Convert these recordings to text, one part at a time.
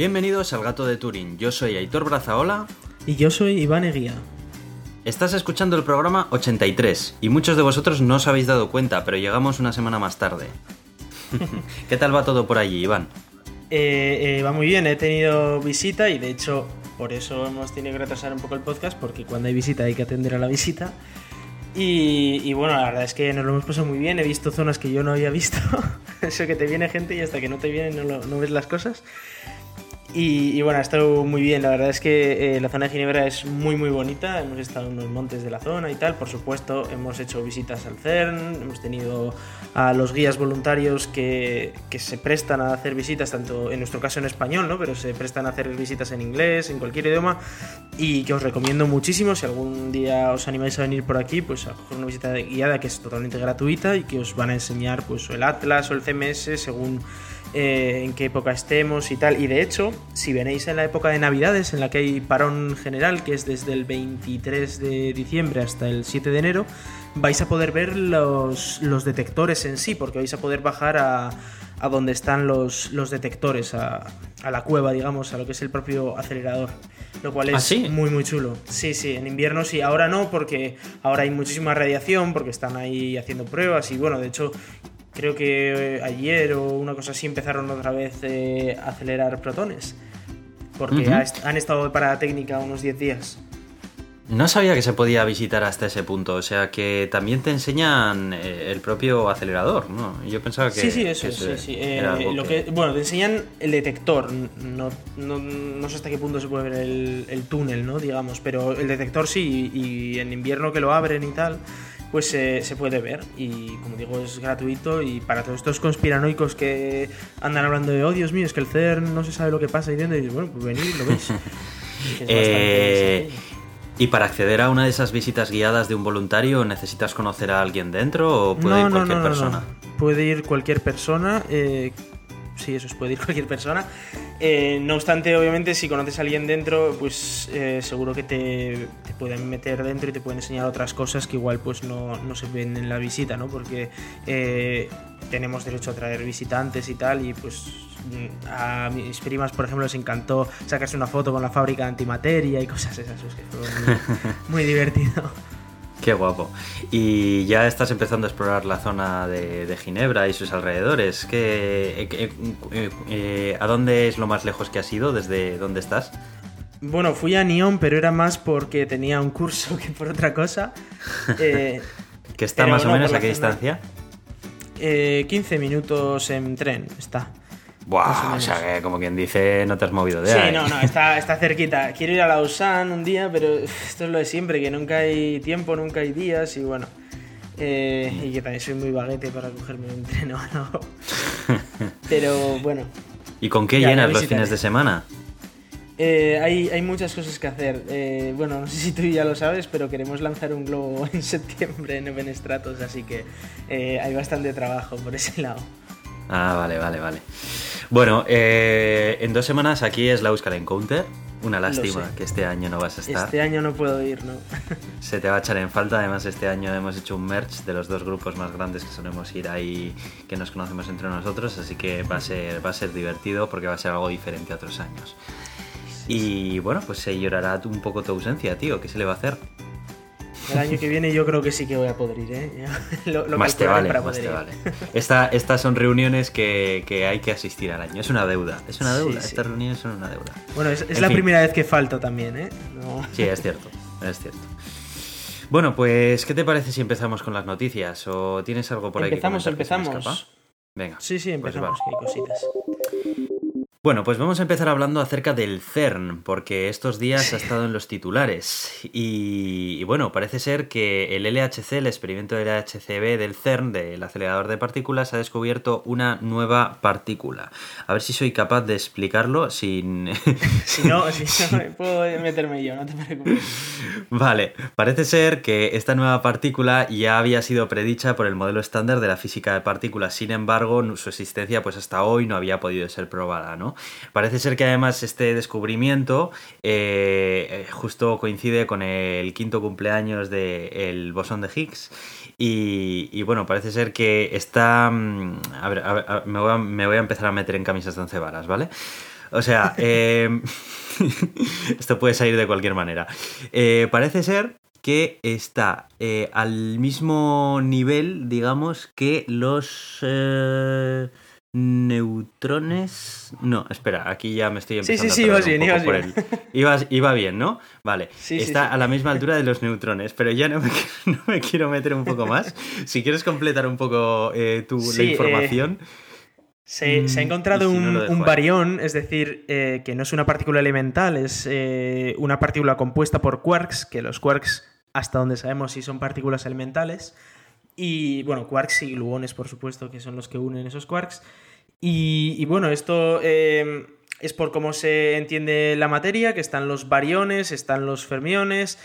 Bienvenidos al Gato de Turín. Yo soy Aitor Brazaola. Y yo soy Iván Eguía. Estás escuchando el programa 83 y muchos de vosotros no os habéis dado cuenta, pero llegamos una semana más tarde. ¿Qué tal va todo por allí, Iván? Eh, eh, va muy bien, he tenido visita y de hecho por eso hemos tenido que retrasar un poco el podcast porque cuando hay visita hay que atender a la visita. Y, bueno, la verdad es que nos lo hemos pasado muy bien, he visto zonas que yo no había visto, eso que te viene gente y hasta que no te viene no, no ves las cosas. Y, bueno, ha estado muy bien. La verdad es que eh, la zona de Ginebra es muy, muy bonita. Hemos estado en los montes de la zona y tal. Por supuesto, hemos hecho visitas al CERN. Hemos tenido a los guías voluntarios que, que, se prestan a hacer visitas, tanto en nuestro caso en español, ¿no? Pero se prestan a hacer visitas en inglés, en cualquier idioma. Y que os recomiendo muchísimo. Si algún día os animáis a venir por aquí, pues a coger una visita guiada que es totalmente gratuita y que os van a enseñar pues el Atlas o el CMS según eh, en qué época estemos y tal. Y de hecho, si venéis en la época de Navidades, en la que hay parón general, que es desde el 23 de diciembre hasta el 7 de enero, vais a poder ver los, los detectores en sí, porque vais a poder bajar a, a donde están los, los detectores, a, a, la cueva, digamos, a lo que es el propio acelerador. Lo cual es ¿Ah, muy, muy chulo. Sí, sí, en invierno sí, ahora no, porque ahora hay muchísima radiación, porque están ahí haciendo pruebas y bueno, de hecho creo que eh, ayer o una cosa así empezaron otra vez eh, a acelerar protones. Porque uh -huh. han estado de parada técnica unos 10 días. No sabía que se podía visitar hasta ese punto, o sea que también te enseñan eh, el propio acelerador, ¿no? Yo pensaba que... Sí, sí, eso, sí, sí. Eh, lo que... que... bueno, te enseñan el detector, no, no, no, sé hasta qué punto se puede ver el, el túnel, ¿no? Digamos, pero el detector sí, y, y en invierno que lo abren y tal, pues eh, se puede ver. Y como digo es gratuito. Y para todos estos conspiranoicos que andan hablando de oh Dios mío es que el CERN no se sabe lo que pasa y dentro y bueno pues venid lo veis eh, y para acceder a una de esas visitas guiadas de un voluntario necesitas conocer a alguien dentro o puede no, ir cualquier no, no, persona puede ir cualquier persona eh, sí eso es puede ir cualquier persona eh, no obstante, obviamente, si conoces a alguien dentro, pues eh, seguro que te, te, pueden meter dentro y te pueden enseñar otras cosas que igual pues no, no se ven en la visita, ¿no? Porque eh, tenemos derecho a traer visitantes y tal, y pues a mis primas, por ejemplo, les encantó sacarse una foto con la fábrica de antimateria y cosas esas, pues que fue muy, muy divertido. Qué guapo. Y ya estás empezando a explorar la zona de, de Ginebra y sus alrededores. ¿Qué, eh, eh, eh, ¿A dónde es lo más lejos que has ido? ¿Desde dónde estás? Bueno, fui a Nyon, pero era más porque tenía un curso que por otra cosa. ¿Que está más no, o menos a qué distancia? 15 minutos en tren está. Buah, o, sea que como quien dice, no te has movido de ahí. Sí, no, no, está, está cerquita. Quiero ir a Lausanne un día, pero esto es lo de siempre, que nunca hay tiempo, nunca hay días y bueno. Eh, y que también soy muy baguete para cogerme un tren o algo. pero bueno. ¿Y con qué llenas los fines de semana? Eh, hay, hay, muchas cosas que hacer. Eh, bueno, no sé si tú ya lo sabes, pero queremos lanzar un globo en septiembre en Open Stratos, así que eh, hay bastante trabajo por ese lado. Ah, vale, vale, vale. Bueno, eh, en dos semanas aquí es la Euskal Encounter. Una lástima que este año no vas a estar. Este año no puedo ir, ¿no? Se te va a echar en falta. Además, este año hemos hecho un merch de los dos grupos más grandes que solemos ir ahí, que nos conocemos entre nosotros. Así que va a ser, va a ser divertido porque va a ser algo diferente a otros años. Y bueno, pues se llorará un poco tu ausencia, tío. ¿Qué se le va a hacer? El año que viene yo creo que sí que voy a poder ir, ¿eh? Lo, lo más te vale, para más te vale. Esta, estas son reuniones que, que, hay que asistir al año. Es una deuda, es una deuda. Sí, estas sí. reuniones son una deuda. Bueno, es, es la fin. primera vez que falto también, ¿eh? No. Sí, es cierto, es cierto. Bueno, pues, ¿qué te parece si empezamos con las noticias? ¿O tienes algo por ahí empezamos, que Empezamos, Venga. Sí, sí, empezamos, pues que hay cositas. Bueno, pues vamos a empezar hablando acerca del CERN, porque estos días ha estado en los titulares. Y, y, bueno, parece ser que el LHC, el experimento del LHCb del CERN, del acelerador de partículas, ha descubierto una nueva partícula. A ver si soy capaz de explicarlo sin... si no, si no puedo meterme yo, no te preocupes. Vale, parece ser que esta nueva partícula ya había sido predicha por el modelo estándar de la física de partículas. Sin embargo, su existencia pues hasta hoy no había podido ser probada, ¿no? Parece ser que además este descubrimiento eh, justo coincide con el quinto cumpleaños del de bosón de Higgs. Y, y, bueno, parece ser que está... A ver, a ver me, voy a, me, voy a, empezar a meter en camisas de once varas, ¿vale? O sea, em, esto puede salir de cualquier manera. Eh, parece ser que está eh, al mismo nivel, digamos, que los eh, neutrones. No, espera, aquí ya me estoy empezando sí, sí, a sí, perder ibas un bien, poco ibas por el- Ibas- iba bien, ¿no? Vale. Sí, está sí. a la misma altura de los neutrones, pero ya no me, no me quiero meter un poco más. Si quieres completar un poco eh, tu, la eh, información. Se, se ha Mm, encontrado si no un, un barión, es decir, eh, que no es una partícula elemental, es una partícula compuesta por quarks, que los quarks, hasta donde sabemos, sí son partículas elementales. Y bueno, quarks y gluones, por supuesto, que son los que unen esos quarks. Y, y bueno, esto eh, es por cómo se entiende la materia, que están los bariones, están los fermiones.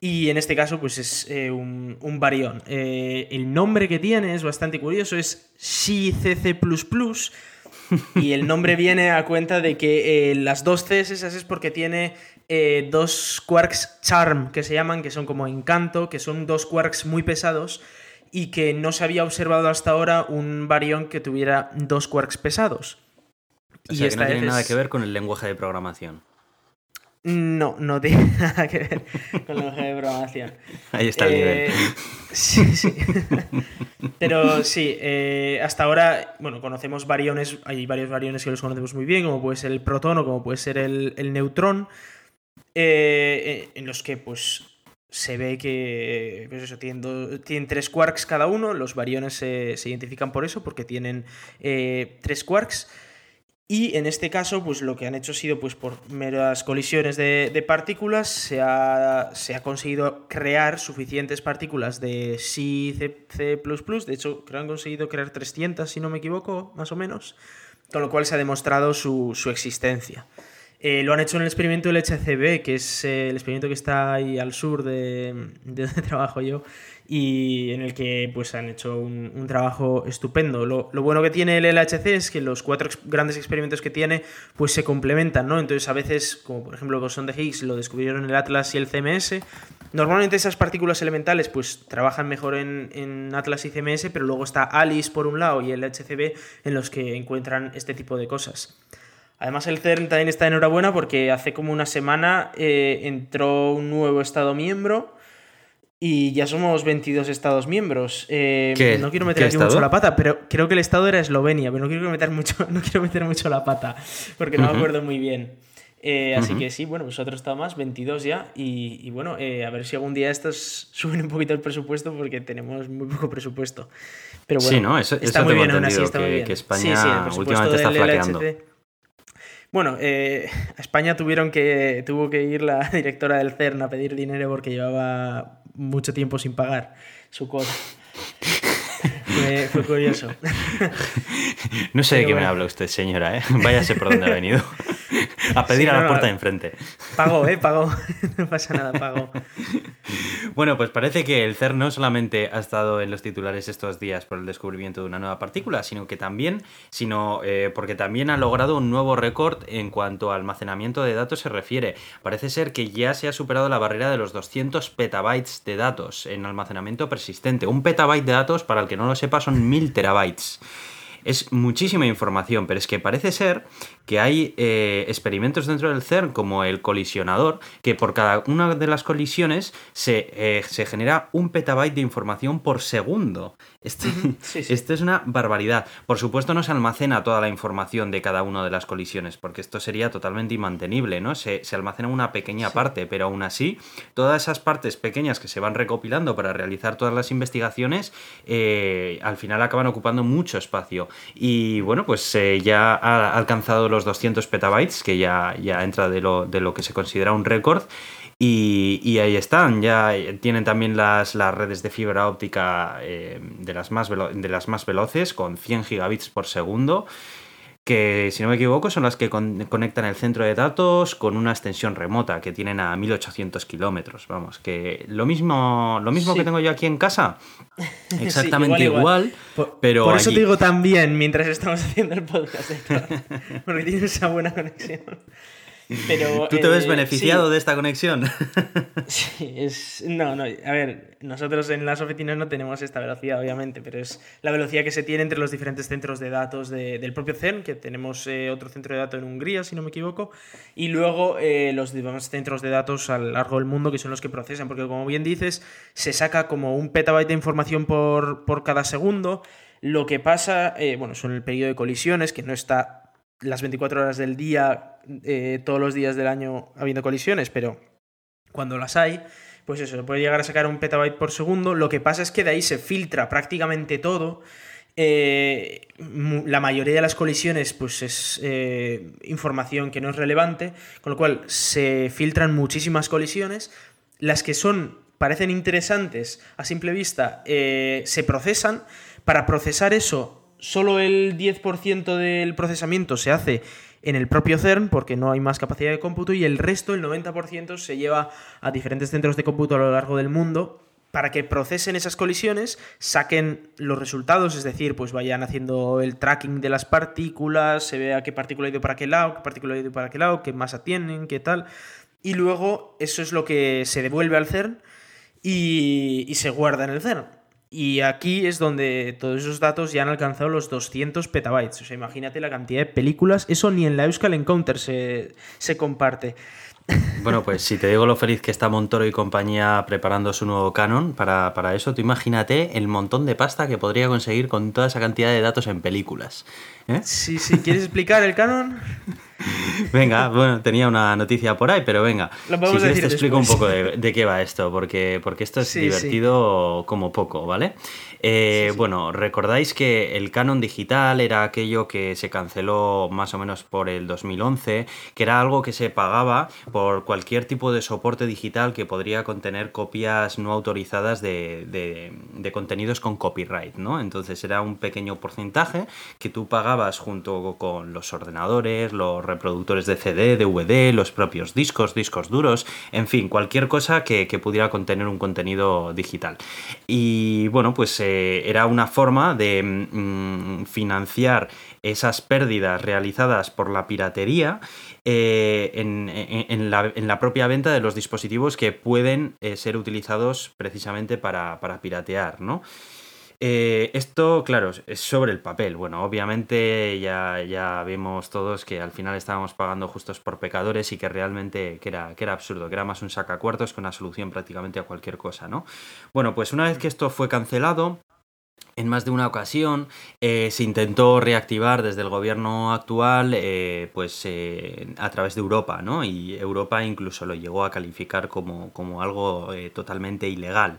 Y en este caso, pues es eh, un, un barión. Eh, el nombre que tiene es bastante curioso, es ShiCC++. Y el nombre viene a cuenta de que eh, las dos Cs esas es porque tiene dos quarks charm, que se llaman, que son como encanto, que son dos quarks muy pesados y que no se había observado hasta ahora un barión que tuviera dos quarks pesados. O sea, que no tiene nada que ver con el lenguaje de programación. No, no tiene nada que ver con la hoja de programación. Ahí está el Eh, nivel. Sí, sí. Pero sí, eh, hasta ahora, bueno, conocemos variones, hay varios variones que los conocemos muy bien, como puede ser el protón o como puede ser el, el neutrón, eh, eh, en los que pues se ve que pues eso, tienen, tienen tres quarks cada uno, los variones se, identifican por eso, porque tienen eh, tres quarks. Y en este caso, pues lo que han hecho ha sido, pues por meras colisiones de, partículas, se ha, se ha conseguido crear suficientes partículas de Si C, C++. De hecho, creo han conseguido crear 300, si no me equivoco, más o menos. Con lo cual se ha demostrado su, su existencia. Eh, lo han hecho en el experimento del HCB, que es eh, el experimento que está ahí al sur de, de donde trabajo yo, y en el que pues, han hecho un, un trabajo estupendo. Lo, lo bueno que tiene el LHC es que los cuatro ex- grandes experimentos que tiene pues, se complementan, ¿no? Entonces, a veces, como por ejemplo el bosón de Higgs, lo descubrieron el Atlas y el CMS. Normalmente esas partículas elementales pues, trabajan mejor en, en Atlas y CMS, pero luego está ALICE por un lado y el HCB en los que encuentran este tipo de cosas. Además, el CERN también está enhorabuena porque hace como una semana eh, entró un nuevo Estado miembro y ya somos 22 Estados miembros. Eh, ¿Qué- no quiero meter aquí estado? mucho la pata, pero creo que el Estado era Eslovenia, pero no quiero meter mucho, no quiero meter mucho la pata porque no me Ujú. acuerdo muy bien. Eh, así Ujú. que sí, bueno, pues otro estado más, 22 ya. Y, y bueno, eh, a ver si algún día estos suben un poquito el presupuesto porque tenemos muy poco presupuesto. Pero bueno, Sí, ¿no? Eso- está eso muy bien, así está muy bien. que España Sí, sí, el últimamente está flaqueando. LHC. Bueno, eh, a España tuvieron que, tuvo que ir la directora del CERN a pedir dinero porque llevaba mucho tiempo sin pagar su cuota. fue, fue curioso. No sé de qué me habla usted, señora, ¿eh? Váyase por donde ha venido. A pedir Sí, a la no, no. puerta de enfrente. Pagó, ¿eh? Pagó. No pasa nada, pagó. Bueno, pues parece que el CERN no solamente ha estado en los titulares estos días por el descubrimiento de una nueva partícula, sino que también, sino eh, porque también ha logrado un nuevo récord en cuanto a almacenamiento de datos se refiere. Parece ser que ya se ha superado la barrera de los 200 petabytes de datos en almacenamiento persistente. Un petabyte de datos, para el que no lo sepa, son 1000 terabytes. Es muchísima información, pero es que parece ser que hay eh, experimentos dentro del CERN como el colisionador, que por cada una de las colisiones se, eh, se genera un petabyte de información por segundo. Esto, Sí, sí. esto es una barbaridad. Por supuesto no se almacena toda la información de cada una de las colisiones, porque esto sería totalmente inmantenible, ¿no? Se, se almacena una pequeña parte, pero aún así, todas esas partes pequeñas que se van recopilando para realizar todas las investigaciones, eh, al final acaban ocupando mucho espacio. Y bueno, pues ya ha alcanzado los 200 petabytes, que ya, ya entra de lo, de lo que se considera un récord. Y, ahí están, ya tienen también las, las redes de fibra óptica eh, de, las más de las más veloces, con 100 gigabits por segundo, que si no me equivoco son las que con- conectan el centro de datos con una extensión remota, que tienen a 1800 kilómetros. Vamos, que lo mismo, lo mismo Sí. que tengo yo aquí en casa, Sí, exactamente igual, Por, pero por eso allí. te digo también mientras estamos haciendo el podcast. Porque tienes esa buena conexión. Pero, ¿Tú te ves eh, beneficiado sí. de esta conexión? Sí, es. No, no. A ver, nosotros en las oficinas no tenemos esta velocidad, obviamente, pero es la velocidad que se tiene entre los diferentes centros de datos de- del propio CERN, que tenemos eh, otro centro de datos en Hungría, si no me equivoco, y luego eh, los demás centros de datos a lo largo del mundo, que son los que procesan, porque como bien dices, se saca como un petabyte de información por, por cada segundo. Lo que pasa, eh, bueno, son el periodo de colisiones, que no está las 24 horas del día, eh, todos los días del año habiendo colisiones, pero cuando las hay, pues eso, puede llegar a sacar un petabyte por segundo. Lo que pasa es que de ahí se filtra prácticamente todo. Eh, la mayoría de las colisiones, pues es eh, información que no es relevante, con lo cual se filtran muchísimas colisiones. Las que son, parecen interesantes a simple vista, se procesan. Para procesar eso, solo el 10% del procesamiento se hace en el propio CERN porque no hay más capacidad de cómputo y el resto, el 90%, se lleva a diferentes centros de cómputo a lo largo del mundo para que procesen esas colisiones, saquen los resultados, es decir, pues vayan haciendo el tracking de las partículas, se vea qué partícula ha ido para qué lado, qué partícula ha ido para qué lado, qué masa tienen, qué tal. Y luego eso es lo que se devuelve al CERN y, y se guarda en el CERN. Y aquí es donde todos esos datos ya han alcanzado los 200 petabytes. O sea, imagínate la cantidad de películas. Eso ni en la Euskal Encounter se, se comparte. Bueno, pues si te digo lo feliz que está Montoro y compañía preparando su nuevo canon para, para eso, tú imagínate el montón de pasta que podría conseguir con toda esa cantidad de datos en películas. ¿eh? Sí, sí. ¿Quieres explicar el canon? Venga, bueno, tenía una noticia por ahí, pero venga. Si quieres decir te explico un poco de, de qué va esto, porque, porque esto es Sí, divertido como poco, ¿vale? Eh, Sí, sí. Bueno, recordáis que el canon digital era aquello que se canceló más o menos por el 2011, que era algo que se pagaba por cualquier tipo de soporte digital que podría contener copias no autorizadas de, de- de contenidos con copyright, ¿no? Entonces era un pequeño porcentaje que tú pagabas junto con los ordenadores, los reproductores de CD, DVD, los propios discos, discos duros, en fin, cualquier cosa que, que pudiera contener un contenido digital. Y bueno, pues eh, era una forma de mm, financiar esas pérdidas realizadas por la piratería eh, en la propia venta de los dispositivos que pueden eh, ser utilizados precisamente para, para piratear, ¿no? Eh, esto, claro, es sobre el papel. Bueno, obviamente ya, ya vemos todos que al final estábamos pagando justos por pecadores y que realmente que era, que era absurdo, que era más un sacacuartos que una solución prácticamente a cualquier cosa, ¿no? Bueno, pues una vez que esto fue cancelado, en más de una ocasión eh, se intentó reactivar desde el gobierno actual eh, pues eh, a través de Europa, ¿no? Y Europa incluso lo llegó a calificar como, como algo totalmente ilegal.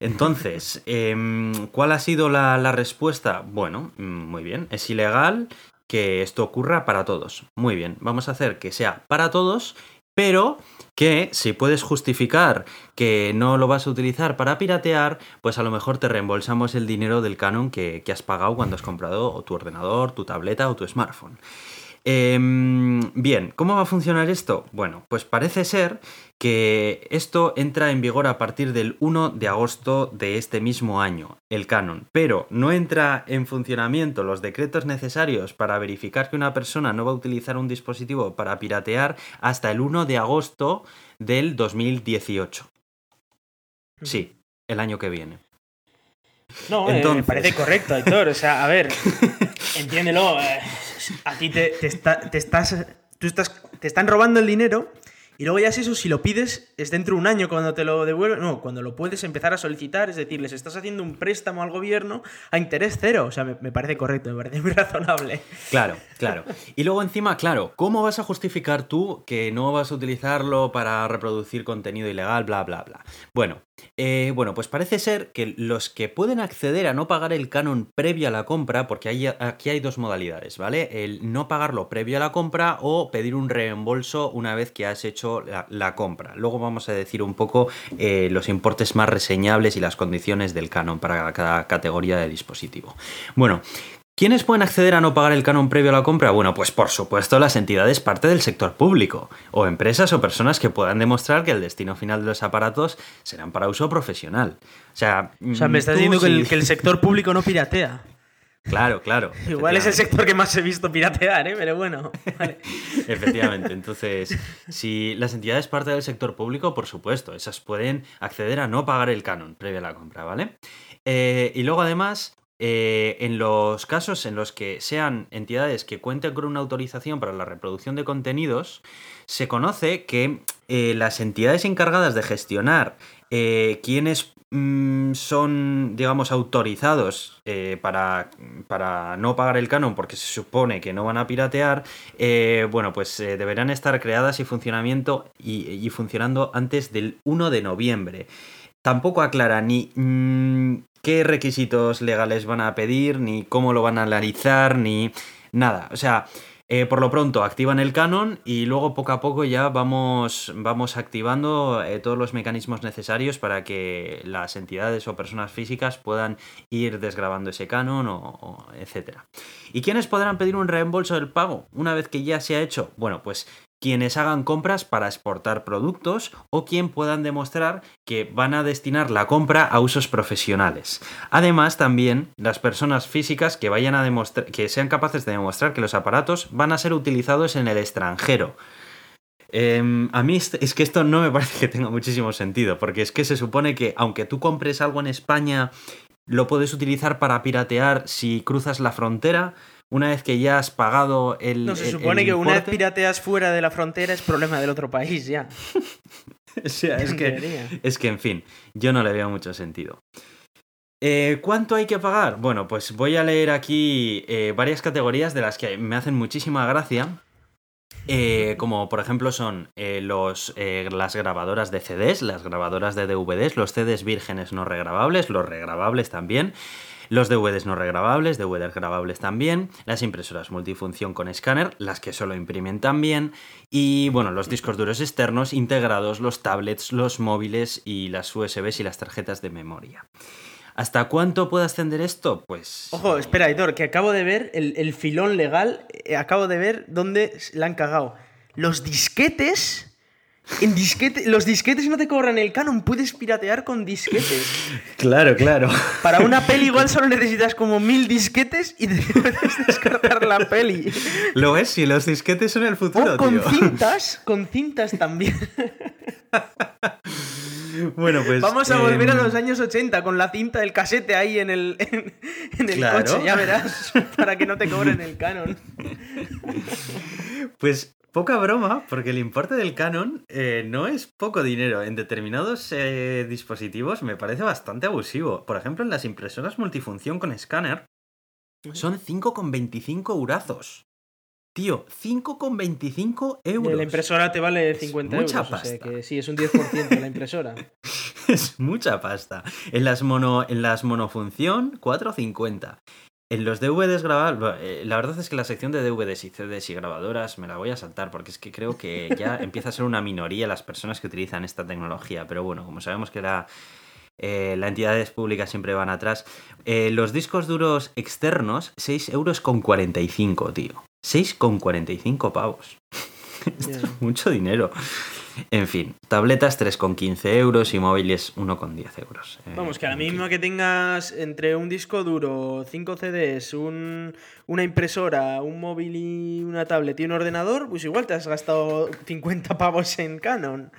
Entonces, em, ¿cuál ha sido la, respuesta? Bueno, mm, muy bien, es ilegal que esto ocurra para todos. Muy bien, vamos a hacer que sea para todos, pero que si puedes justificar que no lo vas a utilizar para piratear, pues a lo mejor te reembolsamos el dinero del canon que, que has pagado cuando has comprado tu ordenador, tu tableta o tu smartphone. Em, bien, ¿cómo va a funcionar esto? Bueno, pues parece ser que esto entra en vigor a partir del 1 de agosto de este mismo año, el canon, pero no entra en funcionamiento los decretos necesarios para verificar que una persona no va a utilizar un dispositivo para piratear hasta el 1 de agosto del 2018. Sí, el año que viene. No, eh, me parece correcto, Aitor. O sea, a ver, entiéndelo. eh, a ti te, te está- te estás, tú estás, te están robando el dinero y luego ya es eso, si lo pides, es dentro de un año cuando te lo devuelven. No, cuando lo puedes empezar a solicitar, es decir, les estás haciendo un préstamo al gobierno a interés cero. O sea, me, me parece correcto, me parece muy razonable. Claro, claro. Y luego encima, claro, ¿cómo vas a justificar tú que no vas a utilizarlo para reproducir contenido ilegal, bla, bla, bla? Bueno, eh, bueno, pues parece ser que los que pueden acceder a no pagar el canon previo a la compra, porque hay- aquí hay dos modalidades, ¿vale? El no pagarlo previo a la compra o pedir un reembolso una vez que has hecho la, compra. Luego vamos a decir un poco eh, los importes más reseñables y las condiciones del canon para cada categoría de dispositivo. Bueno, ¿Quiénes pueden acceder a no pagar el canon previo a la compra? Bueno, pues por supuesto las entidades parte del sector público, o empresas o personas que puedan demostrar que el destino final de los aparatos serán para uso profesional. O sea, O sea, me estás tú diciendo que, el, que el sector público no piratea. Claro, claro. Igual es el sector que más he visto piratear, ¿eh? pero bueno. efectivamente. Entonces, si las entidades parte del sector público, por supuesto, esas pueden acceder a no pagar el canon previo a la compra, ¿vale? Eh, y luego además, eh, en los casos en los que sean entidades que cuenten con una autorización para la reproducción de contenidos, se conoce que eh, las entidades encargadas de gestionar quienes mm, son, digamos, autorizados para, para, no pagar el canon porque se supone que no van a piratear, bueno, pues deberán estar creadas y, funcionamiento y, funcionando antes del 1 de noviembre. Tampoco aclara ni mm, qué requisitos legales van a pedir, ni cómo lo van a analizar, ni nada. O sea, eh, por lo pronto activan el canon y luego poco a poco ya vamos, vamos activando eh, todos los mecanismos necesarios para que las entidades o personas físicas puedan ir desgrabando ese canon o, etc. ¿Y quiénes podrán pedir un reembolso del pago una vez que ya se ha hecho? Bueno, pues quienes hagan compras para exportar productos o quien puedan demostrar que van a destinar la compra a usos profesionales. Además, también las personas físicas que vayan a demostrar que sean capaces de demostrar que los aparatos van a ser utilizados en el extranjero. Em, a mí es que esto no me parece que tenga muchísimo sentido, porque es que se supone que aunque tú compres algo en España, lo puedes utilizar para piratear si cruzas la frontera, una vez que ya has pagado el. No, se supone que una vez pirateas fuera de la frontera es problema del otro país ya. o sea, es que, es que, en fin, yo no le veo mucho sentido. Eh, ¿Cuánto hay que pagar? Bueno, pues voy a leer aquí eh, varias categorías de las que me hacen muchísima gracia. Eh, como por ejemplo son los, las grabadoras de CDs, las grabadoras de DVDs, los CDs vírgenes no regrabables, los regrabables también, los DVDs no regrabables, DVDs grabables también, las impresoras multifunción con escáner, las que solo imprimen también, y bueno, los discos duros externos integrados, los tablets, los móviles y las USBs y las tarjetas de memoria. ¿Hasta cuánto puede ascender esto? Pues. Ojo, espera, Editor, que acabo de ver el, filón legal, eh, acabo de ver dónde la han cagado. Los disquetes en disquete, los disquetes no te cobran el canon, puedes piratear con disquetes. Claro, claro. Para una peli igual solo necesitas como mil disquetes y te puedes descargar la peli. Lo es, si los disquetes son el futuro, o con cintas, con cintas también. Bueno, pues. Vamos a volver a em, los años 80 con la cinta del casete ahí en el, en, el coche, ya verás, para que no te cobren el canon. Pues Poca broma, porque el importe del Canon eh, no es poco dinero. En determinados eh, dispositivos me parece bastante abusivo. Por ejemplo, en las impresoras multifunción con escáner son 5,25 eurazos. Tío, 5,25 euros. La impresora te vale 50 mucha euros. Pasta. que sí, es un 10% de la impresora. es mucha pasta. En las, mono, en las monofunción, 4,50. En los DVDs grabados, eh, la verdad es que la sección de DVDs y CDs y grabadoras me la voy a saltar porque es que creo que ya empieza a ser una minoría las personas que utilizan esta tecnología. Pero bueno, como sabemos que la, eh, las entidades públicas siempre van atrás. Eh, los discos duros externos, 6 euros con 45, tío. 6,45 pavos. es mucho dinero. En fin, tabletas 3,15 euros y móviles 1,10 euros. Eh, Vamos, que a la misma que tengas entre un disco duro, 5 CDs, una impresora, un móvil y una tablet y un ordenador, pues igual te has gastado 50 pavos en Canon.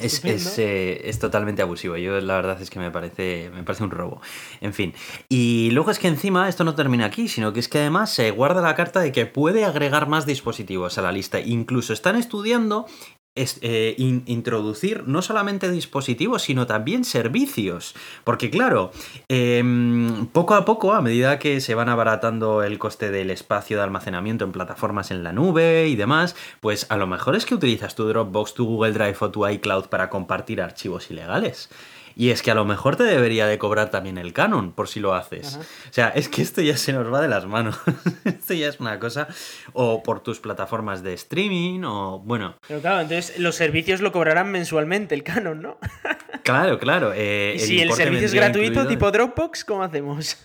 Eh, es, totalmente abusivo. Yo la verdad es que me parece, me parece un robo. En fin. Y luego es que encima esto no termina aquí, sino que es que además se guarda la carta de que puede agregar más dispositivos a la lista. Incluso están estudiando es, eh, introducir no solamente dispositivos, sino también servicios. Porque claro, em, poco a poco, a medida que se van abaratando el coste del espacio de almacenamiento en plataformas en la nube y demás, pues a lo mejor es que utilizas tu Dropbox, tu Google Drive o tu iCloud para compartir archivos ilegales. Y es que a lo mejor te debería de cobrar también el canon por si lo haces. O sea, es que esto ya se nos va de las manos. esto ya es una cosa. O por tus plataformas de streaming, o bueno. Pero claro, entonces los servicios lo cobrarán mensualmente, el canon, ¿no? claro, claro. Eh, y si el servicio es gratuito, tipo Dropbox, ¿cómo hacemos?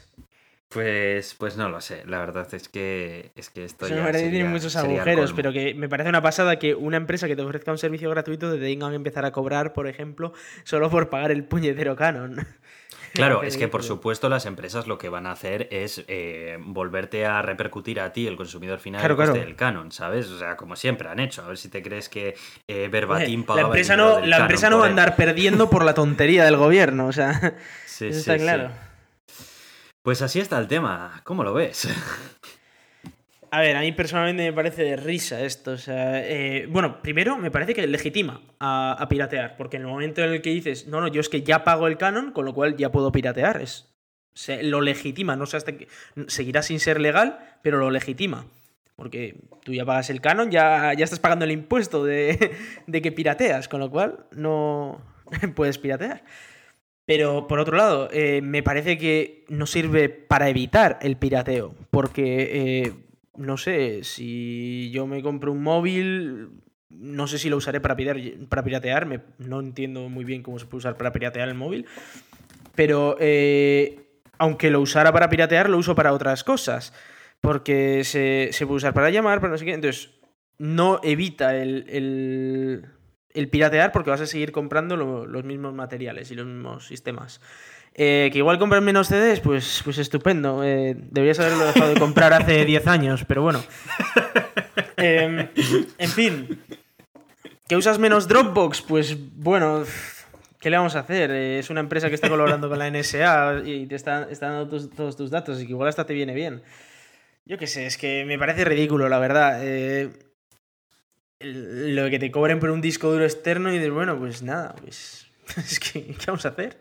Pues, pues no lo sé, la verdad es que, es que esto Eso ya sería- tiene muchos el agujeros, pero que me parece una pasada que una empresa que te ofrezca un servicio gratuito te tengan que empezar a cobrar, por ejemplo, solo por pagar el puñetero canon. Claro, es que por supuesto las empresas lo que van a hacer es eh, volverte a repercutir a ti, el consumidor final, Claro, el claro. del canon, ¿sabes? O sea, como siempre han hecho. A ver si te crees que eh, Verbatim la pagaba el empresa dinero no, del la empresa no va a andar perdiendo por la tontería del gobierno, o sea, Sí, eso está sí. claro. Pues así está el tema. ¿Cómo lo ves? A ver, a mí personalmente me parece de risa esto. O sea, eh, bueno, primero me parece que legitima a, piratear, porque en el momento en el que dices, no, no, yo es que ya pago el canon, con lo cual ya puedo piratear, es, lo legitima, no sé hasta que seguirá sin ser legal, pero lo legitima. Porque tú ya pagas el canon, ya, ya estás pagando el impuesto de, de que pirateas, con lo cual no puedes piratear. Pero por otro lado, eh, me parece que no sirve para evitar el pirateo, porque eh, no sé, si yo me compro un móvil, no sé si lo usaré para, para piratear, no entiendo muy bien cómo se puede usar para piratear el móvil, pero eh, aunque lo usara para piratear, lo uso para otras cosas, porque se, se puede usar para llamar, para no sé qué, entonces no evita el, el, el piratear porque vas a seguir comprando lo- los mismos materiales y los mismos sistemas. Eh, que igual compras menos CDs, pues, pues estupendo. Eh, deberías haberlo dejado de comprar hace 10 años, pero bueno. Eh, en fin. ¿Que usas menos Dropbox? Pues bueno, ¿qué le vamos a hacer? Eh, es una empresa que está colaborando con la NSA y te está, está dando tus- todos tus datos, así que igual hasta te viene bien. Yo qué sé, es que me parece ridículo, la verdad. Eh, lo que te cobren por un disco duro externo y dices, bueno, pues nada, pues es que, ¿qué vamos a hacer?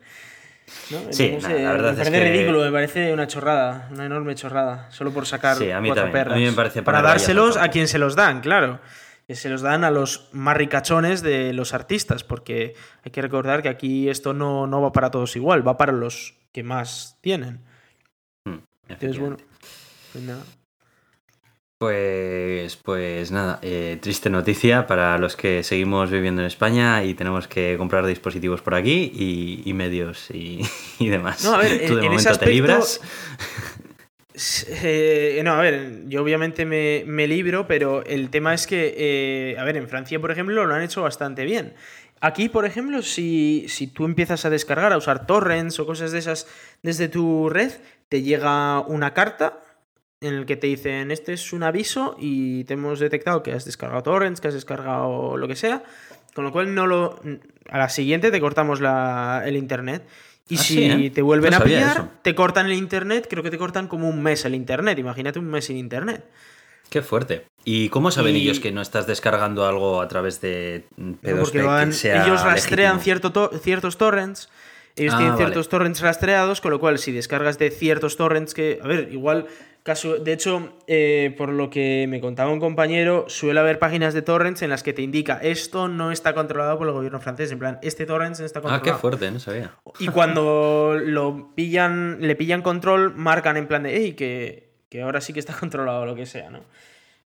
¿No? Sí, No nada, la verdad me es parece que- ridículo, me parece una chorrada, una enorme chorrada, solo por sacar Sí, a mí cuatro también, a perras. mí me parece para dárselos a quien se los dan, claro. Que se los dan a los más ricachones de los artistas, porque hay que recordar que aquí esto no, no va para todos igual, va para los que más tienen. Mm, Entonces, bueno, pues nada. Pues, pues nada, eh, triste noticia para los que seguimos viviendo en España y tenemos que comprar dispositivos por aquí y, y medios y, y demás. No, a ver, Tú de en- en momento ese te aspecto- libras. Eh, no, a ver, yo obviamente me, me libro, pero el tema es que, eh, a ver, en Francia, por ejemplo, lo han hecho bastante bien. Aquí, por ejemplo, si, si tú empiezas a descargar, a usar torrents o cosas de esas desde tu red, te llega una carta en el que te dicen, este es un aviso y te hemos detectado que has descargado torrents, que has descargado lo que sea, con lo cual no lo... A la siguiente te cortamos la- el internet. Y Ah, si sí, ¿eh? te vuelven No a pillar, eso. te cortan el internet, creo que te cortan como un mes el internet. Imagínate un mes sin internet. Qué fuerte. ¿Y cómo saben Y- ellos que no estás descargando algo a través de ¿no? P2P Porque que van- sea ellos rastrean legítimo? cierto to- ciertos torrents. Ellos Ah, tienen vale. ciertos torrents rastreados, con lo cual si descargas de ciertos torrents que, a ver, igual de hecho, eh, por lo que me contaba un compañero, suele haber páginas de torrents en las que te indica esto no está controlado por el gobierno francés, en plan, este torrent no está Ah, controlado. qué fuerte, no sabía. Y cuando lo pillan, le pillan control, marcan en plan de, hey, que, que ahora sí que está controlado o lo que sea, ¿no?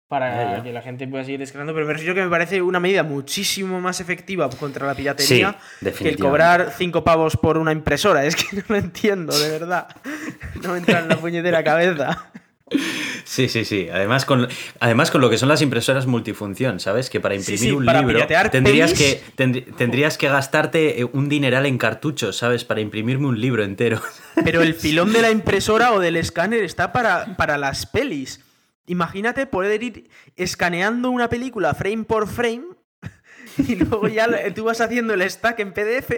Para que la gente pueda seguir descargando. Pero me refiero que me parece una medida muchísimo más efectiva contra la piratería Sí, que el cobrar cinco pavos por una impresora. Es que no lo entiendo, de verdad. No me entra en la puñetera cabeza. Sí, sí, sí. Además con, además con lo que son las impresoras multifunción, ¿sabes? Que para imprimir sí, un para libro tendrías pelis. que, tendrí- tendrías que gastarte eh, un dineral en cartuchos, ¿sabes? Para imprimirme un libro entero. Pero el filón de la impresora o del escáner está para, para las pelis. Imagínate poder ir escaneando una película frame por frame y luego ya tú vas haciendo el stack en PDF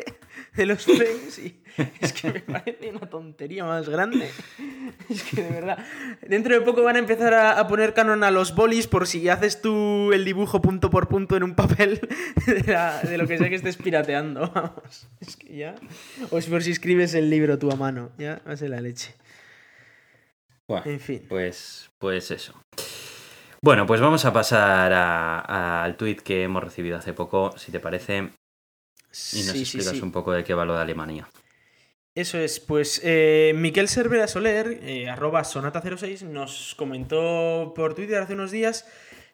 de los frames y es que me parece una tontería más grande. Es que de verdad, dentro de poco van a empezar a, a poner canon a los bolis por si haces tú el dibujo punto por punto en un papel de, la- de lo que sea que estés pirateando. Vamos, es que ya. O es por si escribes el libro tú a mano, ya va a ser la leche. Bueno, En fin. pues, pues eso. Bueno, pues vamos a pasar a- a- al tuit que hemos recibido hace poco, si te parece, y nos Sí, explicas sí. un poco de qué va lo de Alemania. Eso es, pues eh, Miquel Cervera Soler, eh, arroba sonata06, nos comentó por Twitter hace unos días,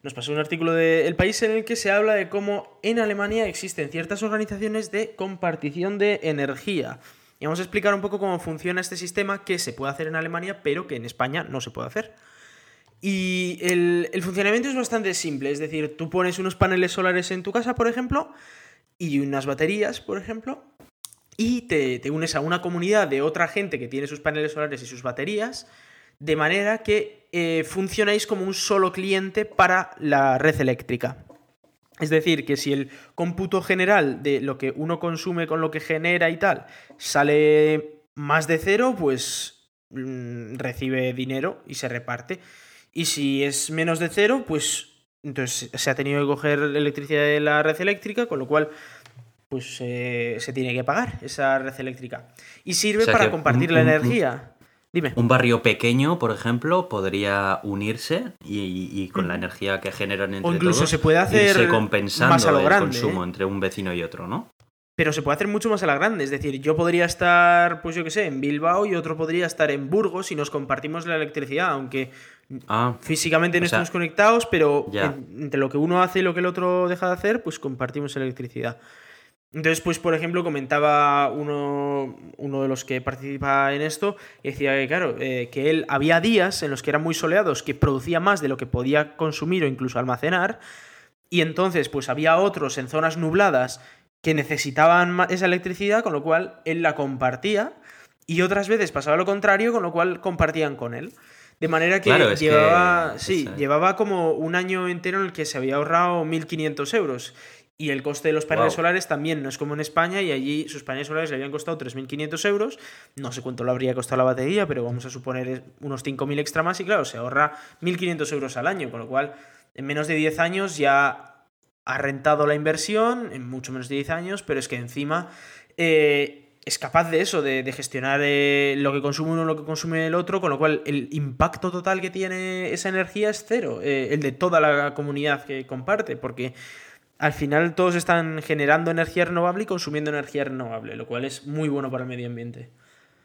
nos pasó un artículo de El País en el que se habla de cómo en Alemania existen ciertas organizaciones de compartición de energía. Y vamos a explicar un poco cómo funciona este sistema que se puede hacer en Alemania, pero que en España no se puede hacer. Y el, funcionamiento es bastante simple, es decir, tú pones unos paneles solares en tu casa, por ejemplo, y unas baterías, por ejemplo, y te, unes a una comunidad de otra gente que tiene sus paneles solares y sus baterías, de manera que eh, funcionáis como un solo cliente para la red eléctrica. Es decir, que si el cómputo general de lo que uno consume con lo que genera y tal sale más de cero, pues mm, recibe dinero y se reparte. Y si es menos de cero, pues entonces se ha tenido que coger electricidad de la red eléctrica, con lo cual pues eh, se tiene que pagar esa red eléctrica. Y sirve para compartir la energía. Dime. Un barrio pequeño, por ejemplo, podría unirse y, con la energía que generan entre o incluso se puede hacer compensando más a lo grande, el consumo ¿eh? entre un vecino y otro, ¿no? pero se puede hacer mucho más a la grande. Es decir, yo podría estar, pues yo qué sé, en Bilbao y otro podría estar en Burgos y nos compartimos la electricidad, aunque ah, físicamente no estamos conectados, pero entre lo que uno hace y lo que el otro deja de hacer, pues compartimos electricidad. Entonces, pues, por ejemplo, comentaba uno, uno de los que participa en esto, y decía que, claro, eh, que él había días en los que eran muy soleados, que producía más de lo que podía consumir o incluso almacenar, y entonces, pues había otros en zonas nubladas que necesitaban esa electricidad, con lo cual él la compartía, y otras veces pasaba lo contrario, con lo cual compartían con él. De manera que llevaba, sí, llevaba como un año entero en el que se había ahorrado 1.500 euros. Y el coste de los paneles solares también no es como en España y allí sus paneles solares le habían costado 3.500 euros. No sé cuánto le habría costado la batería, pero vamos a suponer unos 5.000 extra más y claro, se ahorra 1.500 euros al año, con lo cual en menos de 10 años ya ha rentado la inversión en mucho menos de 10 años, pero es que encima eh, es capaz de eso, de, gestionar eh, lo que consume uno, lo que consume el otro, con lo cual el impacto total que tiene esa energía es cero, eh, el de toda la comunidad que comparte, porque al final todos están generando energía renovable y consumiendo energía renovable, lo cual es muy bueno para el medio ambiente.